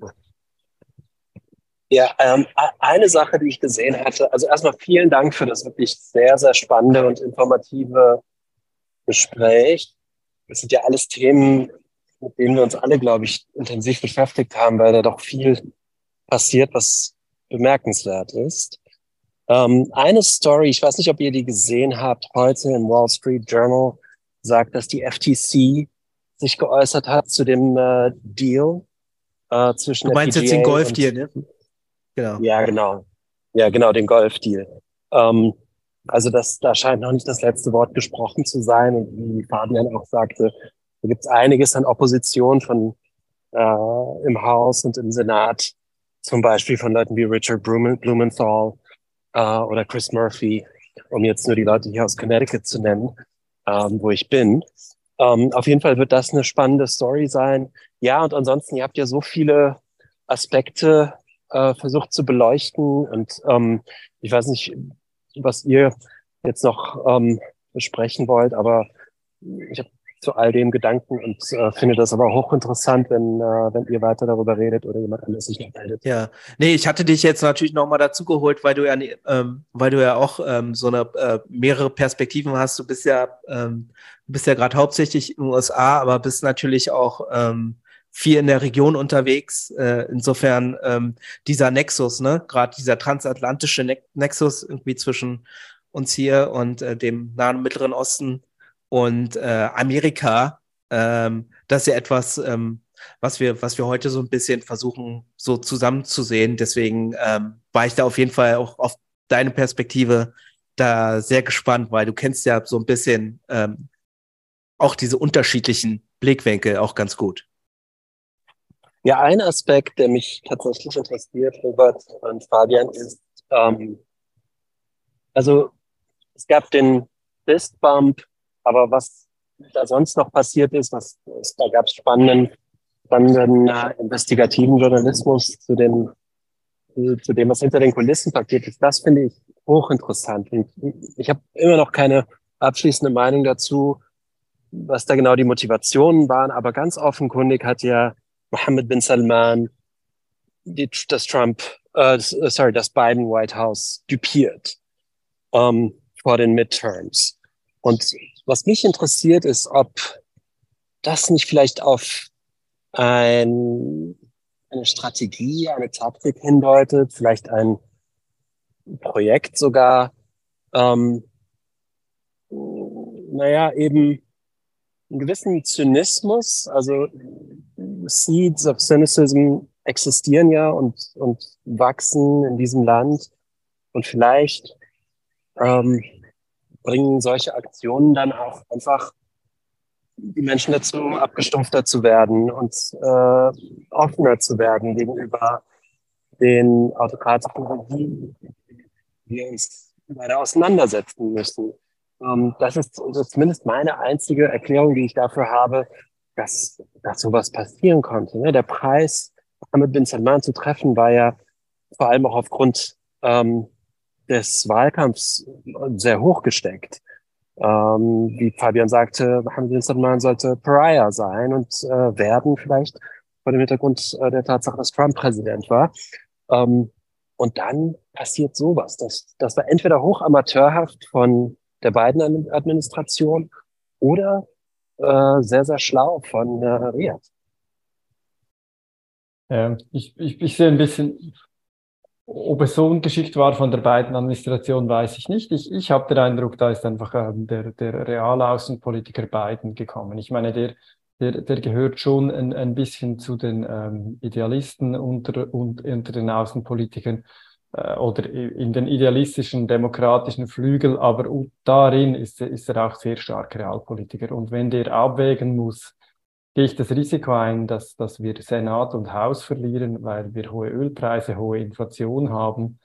Ja, ähm, eine Sache, die ich gesehen hatte, also erstmal vielen Dank für das wirklich sehr, sehr spannende und informative Gespräch. Das sind ja alles Themen, mit denen wir uns alle, glaube ich, intensiv beschäftigt haben, weil da doch viel passiert, was bemerkenswert ist. Ähm, eine Story, ich weiß nicht, ob ihr die gesehen habt, heute im Wall Street Journal sagt, dass die FTC sich geäußert hat zu dem äh, Deal äh, zwischen Du meinst FPGA jetzt den Golf-Deal, ne? Genau. Ja, genau. Ja, genau, den Golf-Deal. Ähm, also das, da scheint noch nicht das letzte Wort gesprochen zu sein. Und wie Fabian auch sagte, da gibt es einiges an Opposition von äh, im Haus und im Senat, zum Beispiel von Leuten wie Richard Blumenthal äh, oder Chris Murphy, um jetzt nur die Leute hier aus Connecticut zu nennen, ähm, wo ich bin. Ähm, auf jeden Fall wird das eine spannende Story sein. Ja, und ansonsten, ihr habt ja so viele Aspekte äh, versucht zu beleuchten. Und ähm, ich weiß nicht, was ihr jetzt noch ähm, besprechen wollt, aber ich habe zu all dem Gedanken und äh, finde das aber hochinteressant, wenn, äh, wenn ihr weiter darüber redet oder jemand anderes sich noch meldet. Ja, nee, ich hatte dich jetzt natürlich nochmal dazu geholt, weil du ja, ähm, weil du ja auch ähm, so eine äh, mehrere Perspektiven hast. Du bist ja, ähm, bist ja gerade hauptsächlich in den USA, aber bist natürlich auch ähm, viel in der Region unterwegs. Äh, insofern ähm, dieser Nexus, ne, gerade dieser transatlantische ne Nexus irgendwie zwischen uns hier und äh, dem Nahen Mittleren Osten und äh, Amerika, ähm, das ist ja etwas, ähm, was wir, was wir heute so ein bisschen versuchen, so zusammenzusehen. Deswegen ähm, war ich da auf jeden Fall auch auf deine Perspektive da sehr gespannt, weil du kennst ja so ein bisschen ähm, auch diese unterschiedlichen Blickwinkel auch ganz gut. Ja, ein Aspekt, der mich tatsächlich interessiert, Robert und Fabian, ist, ähm, also es gab den Fist Bump, aber was da sonst noch passiert ist, was, da gab es spannenden, spannenden äh, investigativen Journalismus zu dem, zu dem, was hinter den Kulissen passiert ist. Das finde ich hochinteressant. Und ich habe immer noch keine abschließende Meinung dazu, was da genau die Motivationen waren, aber ganz offenkundig hat ja Mohammed bin Salman die, das Trump, äh, sorry, das Biden White House dupiert ähm, vor den Midterms. Und was mich interessiert ist, ob das nicht vielleicht auf ein, eine Strategie, eine Taktik hindeutet, vielleicht ein Projekt sogar, ähm, naja, eben einen gewissen Zynismus, also Seeds of Cynicism existieren ja und, und wachsen in diesem Land. Und vielleicht ähm, bringen solche Aktionen dann auch einfach die Menschen dazu, abgestumpfter zu werden und äh, offener zu werden gegenüber den autokratischen Regimen, die wir uns weiter auseinandersetzen müssen. Ähm, das, ist, ist zumindest meine einzige Erklärung, die ich dafür habe, dass, dass sowas passieren konnte. Ne? Der Preis, Mohammed bin Salman zu treffen, war ja vor allem auch aufgrund ähm, des Wahlkampfs sehr hoch gesteckt. Ähm, wie Fabian sagte, Mohammed Salman sollte Pariah sein und äh, werden vielleicht vor dem Hintergrund äh, der Tatsache, dass Trump Präsident war. Ähm, und dann passiert sowas. Das, das war entweder hochamateurhaft von der beiden Administration oder äh, sehr, sehr schlau von äh, Riyadh. Ja, ich, ich, ich sehe ein bisschen, ob es so eine Geschichte war von der beiden Administration, weiß ich nicht. Ich, ich habe den Eindruck, da ist einfach ähm, der, der reale Außenpolitiker Biden gekommen. Ich meine, der, der, der gehört schon ein, ein bisschen zu den ähm, Idealisten unter, und, unter den Außenpolitikern äh, oder in den idealistischen demokratischen Flügel, aber darin ist, ist er auch sehr stark Realpolitiker. Und wenn der abwägen muss, gehe ich das Risiko ein, dass, dass wir Senat und Haus verlieren, weil wir hohe Ölpreise, hohe Inflation haben?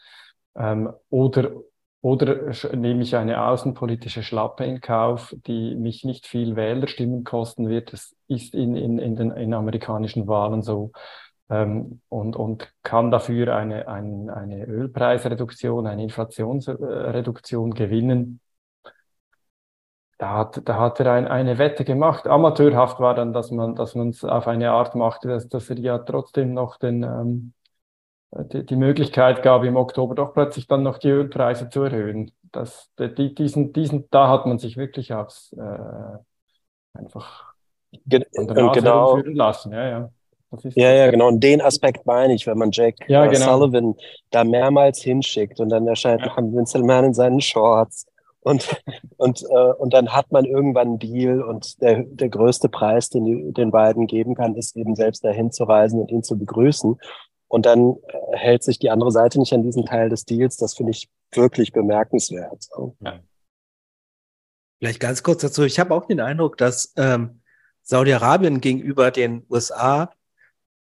Ähm, oder, oder nehme ich eine außenpolitische Schlappe in Kauf, die mich nicht viel Wählerstimmen kosten wird? Das ist in, in, in den in amerikanischen Wahlen so. Ähm, und, und kann dafür eine, ein, eine Ölpreisreduktion, eine Inflationsreduktion gewinnen. Da hat, da hat er ein, eine Wette gemacht. Amateurhaft war dann, dass man dass man es auf eine Art machte, dass, dass er ja trotzdem noch den, ähm, die, die Möglichkeit gab, im Oktober doch plötzlich dann noch die Ölpreise zu erhöhen. Das, die, diesen, diesen, da hat man sich wirklich aufs äh, einfach Ge genau. lassen. Ja, ja ja, ja, genau. Und den Aspekt meine ich, wenn man Jack ja, genau. Sullivan da mehrmals hinschickt und dann erscheint ja. Mohammed Salman in seinen Shorts und, und, äh, und dann hat man irgendwann einen Deal und der, der größte Preis, den die, den beiden geben kann, ist eben selbst dahin zu reisen und ihn zu begrüßen. Und dann äh, hält sich die andere Seite nicht an diesen Teil des Deals. Das finde ich wirklich bemerkenswert. Ja. Vielleicht ganz kurz dazu. Ich habe auch den Eindruck, dass ähm, Saudi-Arabien gegenüber den USA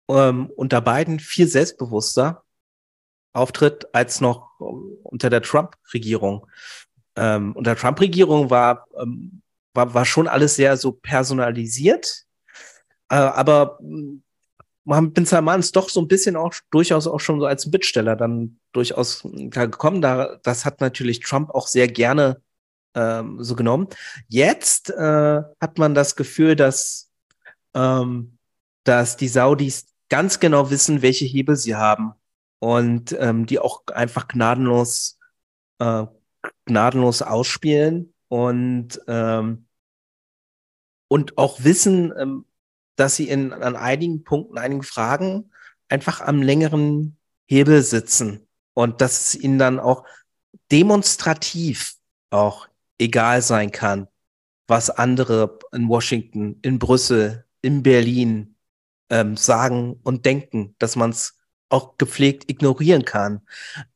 ähm, unter Biden viel selbstbewusster auftritt als noch ähm, unter der Trump-Regierung. Ähm, unter Trump-Regierung war, ähm, war, war schon alles sehr so personalisiert, äh, aber Mohammed bin Salman ist doch so ein bisschen auch durchaus auch schon so als Bittsteller dann durchaus gekommen. Da, das hat natürlich Trump auch sehr gerne ähm, so genommen. Jetzt äh, hat man das Gefühl, dass, ähm, dass die Saudis ganz genau wissen, welche Hebel sie haben und ähm, die auch einfach gnadenlos, äh, gnadenlos ausspielen und ähm, und auch wissen, ähm, dass sie in an einigen Punkten, einigen Fragen einfach am längeren Hebel sitzen und dass es ihnen dann auch demonstrativ auch egal sein kann, was andere in Washington, in Brüssel, in Berlin, ähm, sagen und denken, dass man es auch gepflegt ignorieren kann.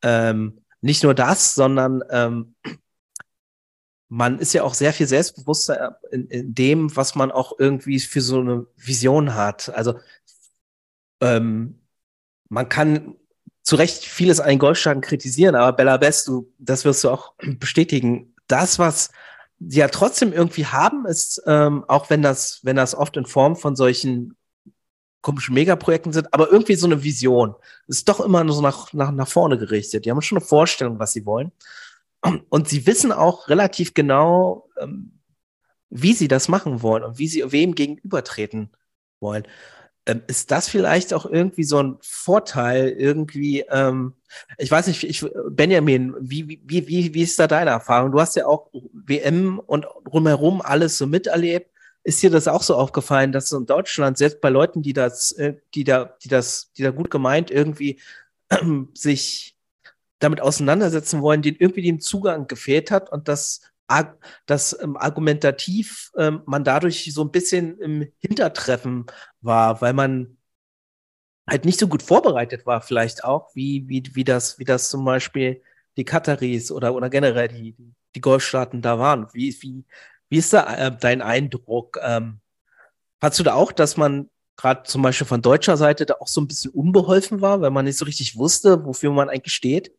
Ähm, nicht nur das, sondern ähm, man ist ja auch sehr viel selbstbewusster in, in, dem, was man auch irgendwie für so eine Vision hat. Also ähm, man kann zu Recht vieles an den Golfstaaten kritisieren, aber Bella Best, du, das wirst du auch bestätigen. Das, was sie ja trotzdem irgendwie haben, ist, ähm, auch wenn das, wenn das oft in Form von solchen komischen Megaprojekten sind, aber irgendwie so eine Vision. Ist doch immer nur so nach, nach, nach vorne gerichtet. Die haben schon eine Vorstellung, was sie wollen. Und sie wissen auch relativ genau, ähm, wie sie das machen wollen und wie sie wem gegenübertreten wollen. Ähm, ist das vielleicht auch irgendwie so ein Vorteil, irgendwie, ähm, ich weiß nicht, ich, Benjamin, wie, wie, wie, wie ist da deine Erfahrung? Du hast ja auch WM und drumherum alles so miterlebt. Ist dir das auch so aufgefallen, dass in Deutschland, selbst bei Leuten, die das, äh, die da, die das, die da gut gemeint irgendwie äh, sich damit auseinandersetzen wollen, denen irgendwie den Zugang gefehlt hat und dass dass ähm, argumentativ ähm, man dadurch so ein bisschen im Hintertreffen war, weil man halt nicht so gut vorbereitet war, vielleicht auch, wie, wie, wie das, wie das zum Beispiel die Kataris oder, oder generell die, die Golfstaaten da waren. Wie, wie, wie ist da äh, dein Eindruck? Ähm, hast du da auch, dass man gerade zum Beispiel von deutscher Seite da auch so ein bisschen unbeholfen war, weil man nicht so richtig wusste, wofür man eigentlich steht?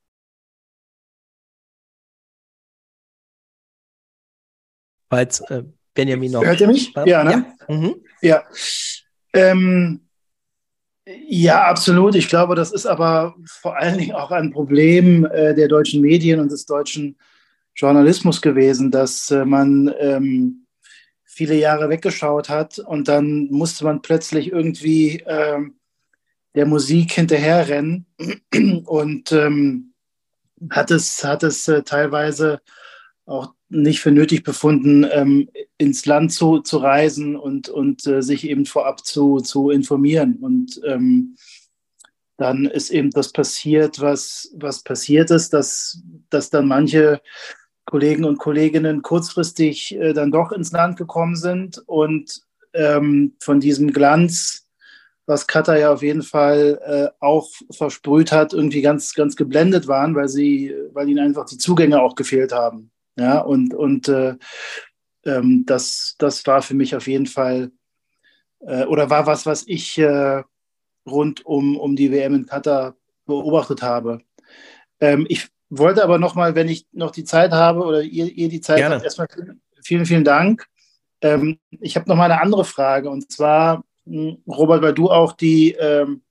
Falls äh, Benjamin noch. Hört ihr mich? Ja, ne? Ja. Mhm. ja. Ähm, ja, absolut. Ich glaube, das ist aber vor allen Dingen auch ein Problem äh, der deutschen Medien und des deutschen Journalismus gewesen, dass äh, man ähm, viele Jahre weggeschaut hat und dann musste man plötzlich irgendwie äh, der Musik hinterherrennen und ähm, hat es, hat es äh, teilweise auch nicht für nötig befunden, ähm, ins Land zu, zu reisen und, und äh, sich eben vorab zu, zu informieren. Und ähm, dann ist eben das passiert, was, was passiert ist, dass, dass dann manche Kollegen und Kolleginnen kurzfristig äh, dann doch ins Land gekommen sind und ähm, von diesem Glanz, was Katar ja auf jeden Fall äh, auch versprüht hat, irgendwie ganz, ganz geblendet waren, weil sie, weil ihnen einfach die Zugänge auch gefehlt haben. Ja, und, und äh, ähm, das, das war für mich auf jeden Fall äh, oder war was, was ich äh, rund um, um die WM in Katar beobachtet habe. Ähm, ich wollte aber noch mal, wenn ich noch die Zeit habe oder ihr, ihr die Zeit Gerne. habt, erstmal vielen, vielen Dank. Ähm, ich habe noch mal eine andere Frage und zwar, hm, Robert, weil du auch die, ähm,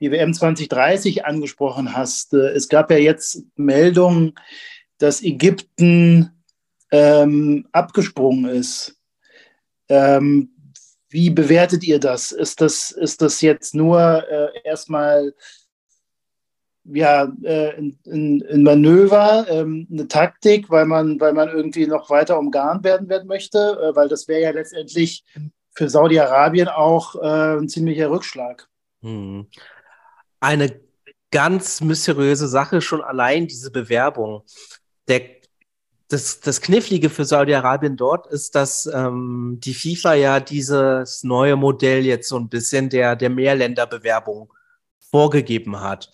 die WM 2030 angesprochen hast. Äh, es gab ja jetzt Meldungen, dass Ägypten ähm, abgesprungen ist. Ähm, wie bewertet ihr das? Ist das, ist das jetzt nur äh, erstmal ja, äh, ein, ein, Manöver, ähm, eine Taktik, weil man, weil man irgendwie noch weiter umgarnt werden, werden möchte? Äh, weil das wäre ja letztendlich für Saudi-Arabien auch äh, ein ziemlicher Rückschlag. Hm. Eine ganz mysteriöse Sache, schon allein diese Bewerbung. Der das, das Knifflige für Saudi-Arabien dort ist, dass ähm, die FIFA ja dieses neue Modell jetzt so ein bisschen der, der Mehrländerbewerbung vorgegeben hat.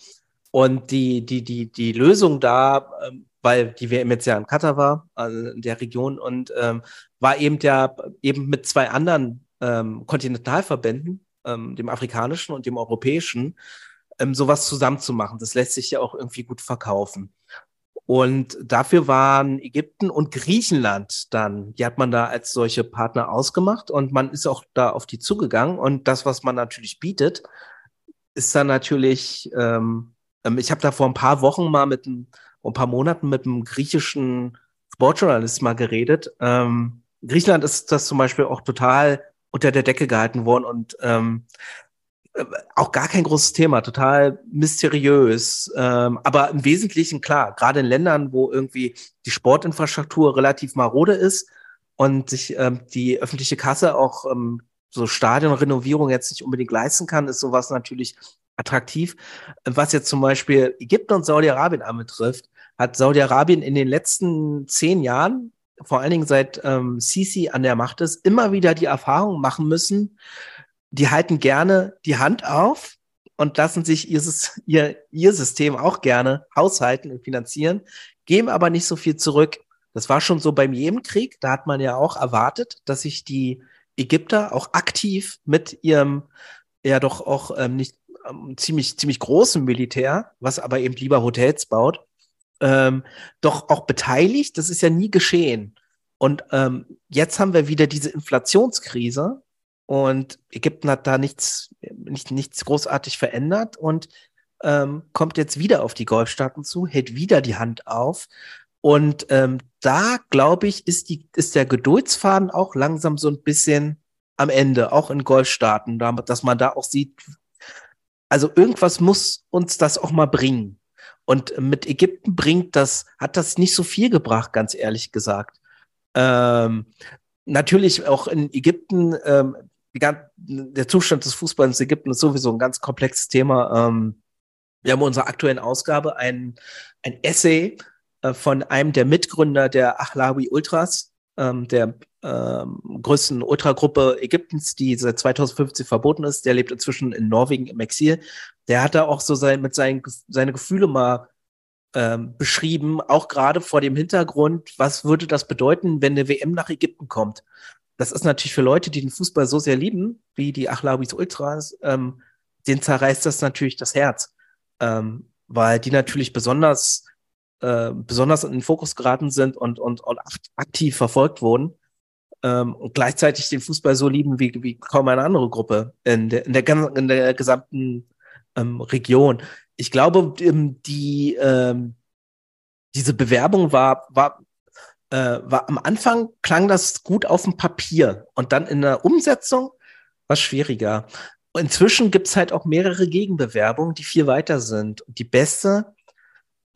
Und die, die, die, die Lösung da, ähm, weil die WM jetzt ja in Katar war, also in der Region, und ähm, war eben der eben mit zwei anderen ähm, Kontinentalverbänden, ähm, dem afrikanischen und dem europäischen, ähm, sowas zusammenzumachen. Das lässt sich ja auch irgendwie gut verkaufen. Und dafür waren Ägypten und Griechenland dann, die hat man da als solche Partner ausgemacht und man ist auch da auf die zugegangen. Und das, was man natürlich bietet, ist dann natürlich, ähm, ähm ich habe da vor ein paar Wochen mal mit ein, ein paar Monaten mit einem griechischen Sportjournalist mal geredet. Ähm, Griechenland ist das zum Beispiel auch total unter der Decke gehalten worden und ähm, auch gar kein großes Thema, total mysteriös. Ähm, aber im Wesentlichen klar, gerade in Ländern, wo irgendwie die Sportinfrastruktur relativ marode ist und sich ähm, die öffentliche Kasse auch ähm, so Stadionrenovierung jetzt nicht unbedingt leisten kann, ist sowas natürlich attraktiv. Was jetzt zum Beispiel Ägypten und Saudi-Arabien anbetrifft, hat Saudi-Arabien in den letzten zehn Jahren, vor allen Dingen seit ähm, Sisi an der Macht ist, immer wieder die Erfahrung machen müssen, die halten gerne die Hand auf und lassen sich ihr, ihr, ihr System auch gerne haushalten und finanzieren, geben aber nicht so viel zurück. Das war schon so beim Jemenkrieg. Da hat man ja auch erwartet, dass sich die Ägypter auch aktiv mit ihrem ja doch auch ähm, nicht ähm, ziemlich ziemlich großen Militär, was aber eben lieber Hotels baut, ähm, doch auch beteiligt. Das ist ja nie geschehen. Und ähm, jetzt haben wir wieder diese Inflationskrise und Ägypten hat da nichts, nicht, nichts großartig verändert und ähm, kommt jetzt wieder auf die Golfstaaten zu, hält wieder die Hand auf. Und ähm, da, glaube ich, ist, die, ist der Geduldsfaden auch langsam so ein bisschen am Ende, auch in Golfstaaten, dass man da auch sieht, also irgendwas muss uns das auch mal bringen. Und mit Ägypten bringt das, hat das nicht so viel gebracht, ganz ehrlich gesagt. Ähm, natürlich auch in Ägypten, ähm, die, der Zustand des Fußballs in Ägypten ist sowieso ein ganz komplexes Thema. Ähm, wir haben in unserer aktuellen Ausgabe ein, ein Essay äh, von einem der Mitgründer der Ahlawi Ultras, ähm, der ähm, größten Ultragruppe Ägyptens, die seit 2015 verboten ist. Der lebt inzwischen in Norwegen im Exil. Der hat da auch so sein, mit seinen seine Gefühle mal ähm, beschrieben, auch gerade vor dem Hintergrund, was würde das bedeuten, wenn eine WM nach Ägypten kommt? das ist natürlich für Leute, die den Fußball so sehr lieben, wie die Achlawis Ultras, ähm, den zerreißt das natürlich das Herz, ähm, weil die natürlich besonders, äh, besonders in den Fokus geraten sind und, und, und aktiv verfolgt wurden ähm, und gleichzeitig den Fußball so lieben wie, wie kaum eine andere Gruppe in der, in der, in der gesamten ähm, Region. Ich glaube, ähm, die, ähm, diese Bewerbung war, war äh, war am Anfang klang das gut auf dem Papier und dann in der Umsetzung war es schwieriger. Inzwischen gibt es halt auch mehrere Gegenbewerbungen, die viel weiter sind. Und die beste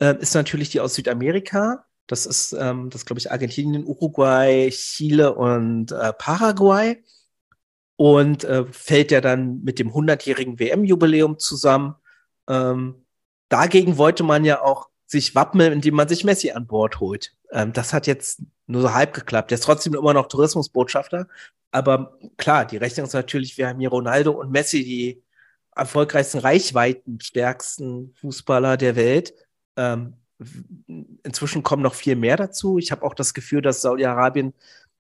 äh, ist natürlich die aus Südamerika. Das ist, ähm, das glaube ich, Argentinien, Uruguay, Chile und äh, Paraguay. Und äh, fällt ja dann mit dem 100-jährigen WM-Jubiläum zusammen. Ähm, dagegen wollte man ja auch sich wappnen, indem man sich Messi an Bord holt. Ähm, das hat jetzt nur so halb geklappt. Der ist trotzdem immer noch Tourismusbotschafter. Aber klar, die Rechnung ist natürlich, wir haben hier Ronaldo und Messi, die erfolgreichsten, reichweitenstärksten Fußballer der Welt. Ähm, inzwischen kommen noch viel mehr dazu. Ich habe auch das Gefühl, dass Saudi-Arabien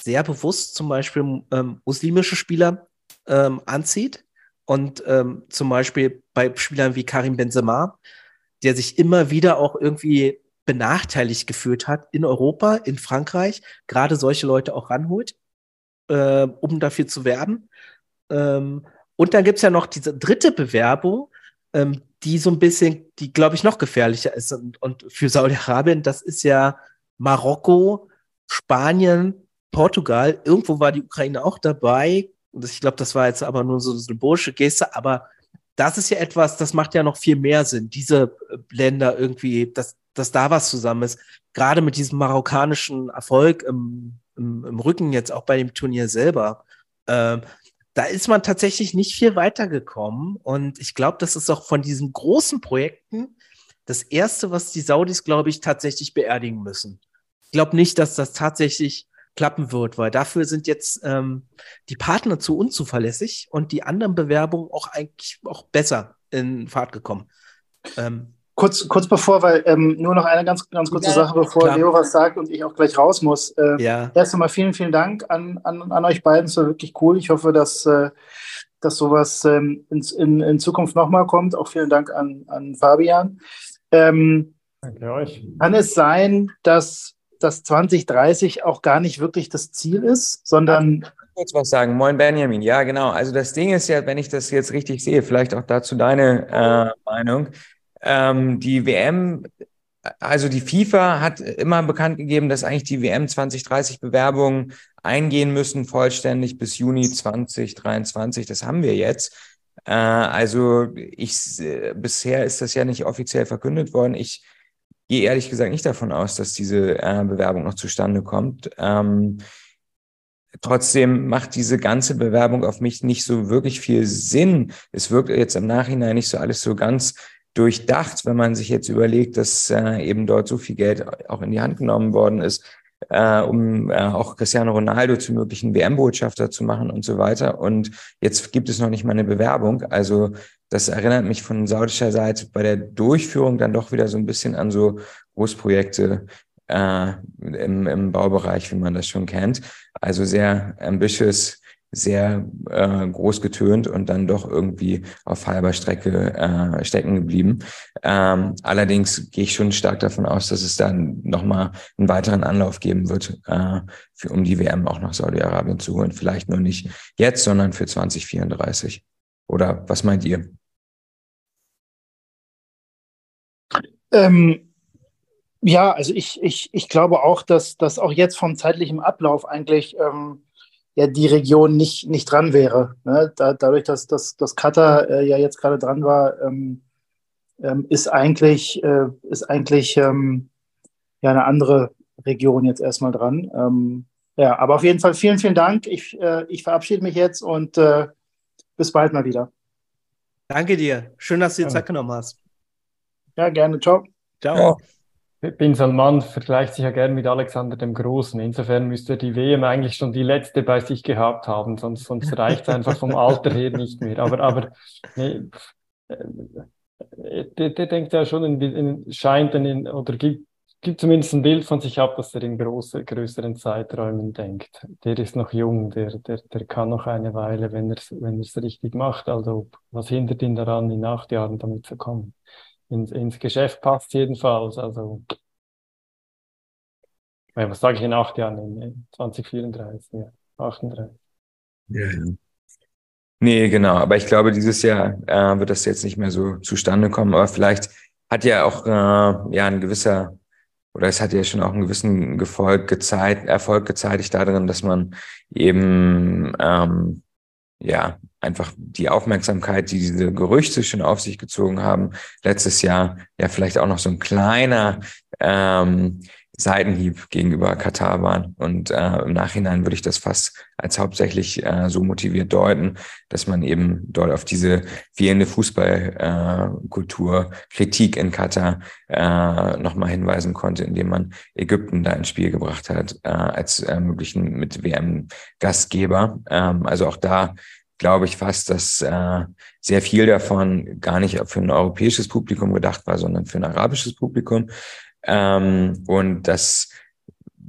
sehr bewusst zum Beispiel ähm, muslimische Spieler ähm, anzieht. Und ähm, zum Beispiel bei Spielern wie Karim Benzema, der sich immer wieder auch irgendwie benachteiligt gefühlt hat in Europa, in Frankreich, gerade solche Leute auch ranholt, äh, um dafür zu werben. Ähm, und dann gibt es ja noch diese dritte Bewerbung, ähm, die so ein bisschen, die glaube ich noch gefährlicher ist. Und, und für Saudi-Arabien, das ist ja Marokko, Spanien, Portugal. Irgendwo war die Ukraine auch dabei. Und ich glaube, das war jetzt aber nur so eine symbolische Geste. Aber das ist ja etwas, das macht ja noch viel mehr Sinn, diese äh, Länder irgendwie, dass, dass da was zusammen ist. Gerade mit diesem marokkanischen Erfolg im, im, im Rücken, jetzt auch bei dem Turnier selber. Ähm, da ist man tatsächlich nicht viel weitergekommen. Und ich glaube, das ist auch von diesen großen Projekten das Erste, was die Saudis, glaube ich, tatsächlich beerdigen müssen. Ich glaube nicht, dass das tatsächlich klappen wird, weil dafür sind jetzt ähm, die Partner zu unzuverlässig und die anderen Bewerbungen auch eigentlich auch besser in Fahrt gekommen. Ähm, kurz, kurz bevor, weil ähm, nur noch eine ganz, ganz kurze ja, Sache, bevor klar. Leo was sagt und ich auch gleich raus muss. Äh, ja. Erst einmal vielen, vielen Dank an, an, an euch beiden. Es war wirklich cool. Ich hoffe, dass, äh, dass sowas ähm, in, in, in Zukunft nochmal kommt. Auch vielen Dank an, an Fabian. Ähm, Danke euch. Kann es sein, dass dass 2030 auch gar nicht wirklich das Ziel ist, sondern. kurz was sagen. Moin Benjamin. Ja, genau. Also das Ding ist ja, wenn ich das jetzt richtig sehe, vielleicht auch dazu deine äh, Meinung. Ähm, die WM, also die FIFA hat immer bekannt gegeben, dass eigentlich die WM 2030 Bewerbungen eingehen müssen, vollständig bis Juni 2023. Das haben wir jetzt. Äh, also ich äh, bisher ist das ja nicht offiziell verkündet worden. Ich gehe ehrlich gesagt nicht davon aus, dass diese äh, Bewerbung noch zustande kommt. Ähm, trotzdem macht diese ganze Bewerbung auf mich nicht so wirklich viel Sinn. Es wirkt jetzt im Nachhinein nicht so alles so ganz durchdacht, wenn man sich jetzt überlegt, dass äh, eben dort so viel Geld auch in die Hand genommen worden ist, äh, um äh, auch Cristiano Ronaldo zum möglichen WM-Botschafter zu machen und so weiter. Und jetzt gibt es noch nicht mal eine Bewerbung. Also das erinnert mich von saudischer Seite bei der Durchführung dann doch wieder so ein bisschen an so Großprojekte äh, im, im Baubereich, wie man das schon kennt. Also sehr ambitious, sehr äh, groß getönt und dann doch irgendwie auf halber Strecke äh, stecken geblieben. Ähm, allerdings gehe ich schon stark davon aus, dass es dann nochmal einen weiteren Anlauf geben wird, äh, für, um die WM auch nach Saudi-Arabien zu holen. Vielleicht nur nicht jetzt, sondern für 2034. Oder was meint ihr? Ähm, ja, also ich, ich, ich glaube auch, dass, dass auch jetzt vom zeitlichen Ablauf eigentlich ähm, ja die Region nicht, nicht dran wäre. Ne? Da, dadurch, dass, dass, dass Katar äh, ja jetzt gerade dran war, ähm, ähm, ist eigentlich, äh, ist eigentlich ähm, ja eine andere Region jetzt erstmal dran. Ähm, ja, aber auf jeden Fall vielen, vielen Dank. Ich, äh, ich verabschiede mich jetzt und äh, bis bald mal wieder. Danke dir. Schön, dass du dir Zeit genommen hast. Ja, gerne. Ciao. Ciao. Ja. Bin Salman vergleicht sich ja gern mit Alexander dem Großen. Insofern müsste die WM eigentlich schon die letzte bei sich gehabt haben, sonst, sonst reicht es einfach vom Alter her nicht mehr. Aber, aber nee, äh, der, der denkt ja schon, in, in, scheint in, oder gibt, gibt zumindest ein Bild von sich ab, dass er in große, größeren Zeiträumen denkt. Der ist noch jung, der, der, der kann noch eine Weile, wenn er es wenn richtig macht. Also was hindert ihn daran, in acht Jahren damit zu kommen? Ins, ins Geschäft passt jedenfalls. Also, was sage ich in acht Jahren? In 2034, ja, 38. Ja, ja. Nee, genau. Aber ich glaube, dieses Jahr äh, wird das jetzt nicht mehr so zustande kommen. Aber vielleicht hat ja auch äh, ja ein gewisser oder es hat ja schon auch einen gewissen Erfolg gezeigt, Erfolg gezeitigt darin, dass man eben ähm, ja, einfach die Aufmerksamkeit, die diese Gerüchte schon auf sich gezogen haben, letztes Jahr ja vielleicht auch noch so ein kleiner ähm, Seitenhieb gegenüber Katar waren. Und äh, im Nachhinein würde ich das fast als hauptsächlich äh, so motiviert deuten, dass man eben dort auf diese fehlende Fußballkultur, äh, Kritik in Katar äh, nochmal hinweisen konnte, indem man Ägypten da ins Spiel gebracht hat äh, als äh, möglichen mit WM-Gastgeber. Ähm, also auch da glaube ich fast, dass äh, sehr viel davon gar nicht für ein europäisches Publikum gedacht war, sondern für ein arabisches Publikum. Ähm, und dass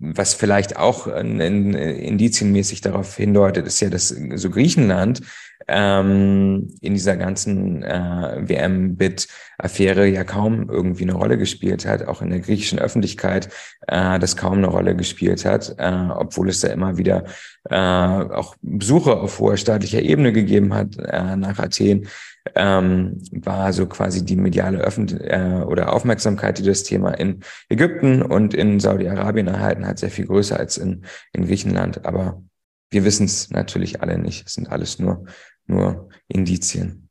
was vielleicht auch in, in, indizienmäßig darauf hindeutet, ist ja, dass so Griechenland ähm, in dieser ganzen äh, WM-Bit-Affäre ja kaum irgendwie eine Rolle gespielt hat, auch in der griechischen Öffentlichkeit äh, das kaum eine Rolle gespielt hat, äh, obwohl es da immer wieder äh, auch Besuche auf hoher staatlicher Ebene gegeben hat äh, nach Athen, ähm, war so quasi die mediale Öffent äh, oder Aufmerksamkeit, die das Thema in Ägypten und in Saudi-Arabien erhalten hat, sehr viel größer als in, in Griechenland. Aber wir wissen es natürlich alle nicht. Es sind alles nur nur Indizien.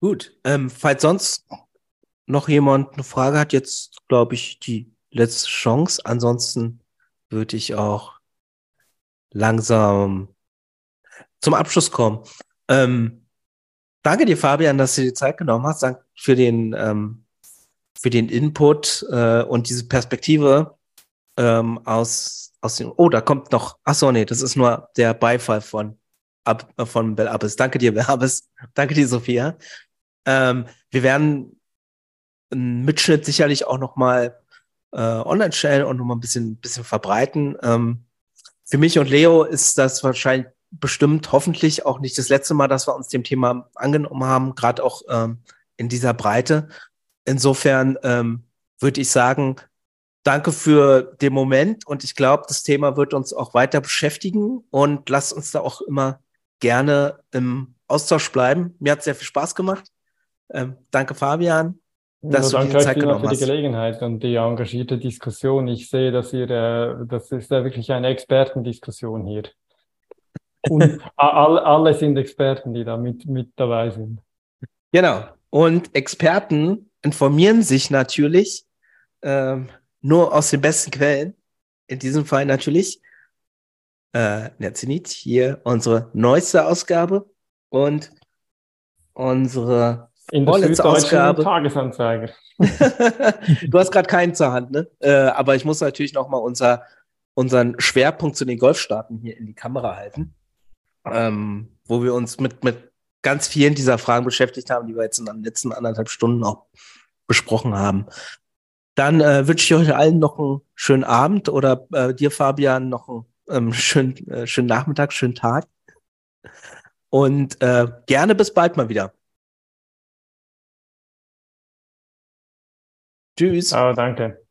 Gut, ähm, falls sonst noch jemand eine Frage hat, jetzt glaube ich die letzte Chance. Ansonsten würde ich auch langsam zum Abschluss kommen. Ähm, danke dir, Fabian, dass du dir die Zeit genommen hast. Danke für den, ähm, für den Input äh, und diese Perspektive ähm, aus aus dem, oh, da kommt noch, ach so, nee, das ist nur der Beifall von, Ab, von Bel Abes. Danke dir, Bel Abes. Danke dir, Sophia. Ähm, wir werden einen Mitschnitt sicherlich auch noch mal äh, online stellen und noch mal ein bisschen, bisschen verbreiten. Ähm, für mich und Leo ist das wahrscheinlich bestimmt hoffentlich auch nicht das letzte Mal, dass wir uns dem Thema angenommen haben, gerade auch ähm, in dieser Breite. Insofern ähm, würde ich sagen, Danke für den Moment und ich glaube, das Thema wird uns auch weiter beschäftigen und lasst uns da auch immer gerne im Austausch bleiben. Mir hat sehr viel Spaß gemacht. Ähm, danke, Fabian. Dass ja, du danke Zeit genommen für die Gelegenheit und die engagierte Diskussion. Ich sehe, dass ihr, äh, das ist ja wirklich eine Expertendiskussion hier. Und all, alle sind Experten, die da mit, mit dabei sind. Genau. Und Experten informieren sich natürlich ähm, nur aus den besten Quellen. In diesem Fall natürlich äh, Netzenit, hier unsere neueste Ausgabe und unsere in vorletzte Ausgabe. Tagesanzeige. du hast gerade keinen zur Hand, ne? Äh, aber ich muss natürlich noch mal unser, unseren Schwerpunkt zu den Golfstaaten hier in die Kamera halten, ähm, wo wir uns mit, mit ganz vielen dieser Fragen beschäftigt haben, die wir jetzt in den letzten anderthalb Stunden auch besprochen haben. Dann äh, wünsche ich euch allen noch einen schönen Abend oder äh, dir, Fabian, noch einen ähm, schönen, äh, schönen Nachmittag, schönen Tag. Und äh, gerne bis bald mal wieder. Tschüss. Oh, danke.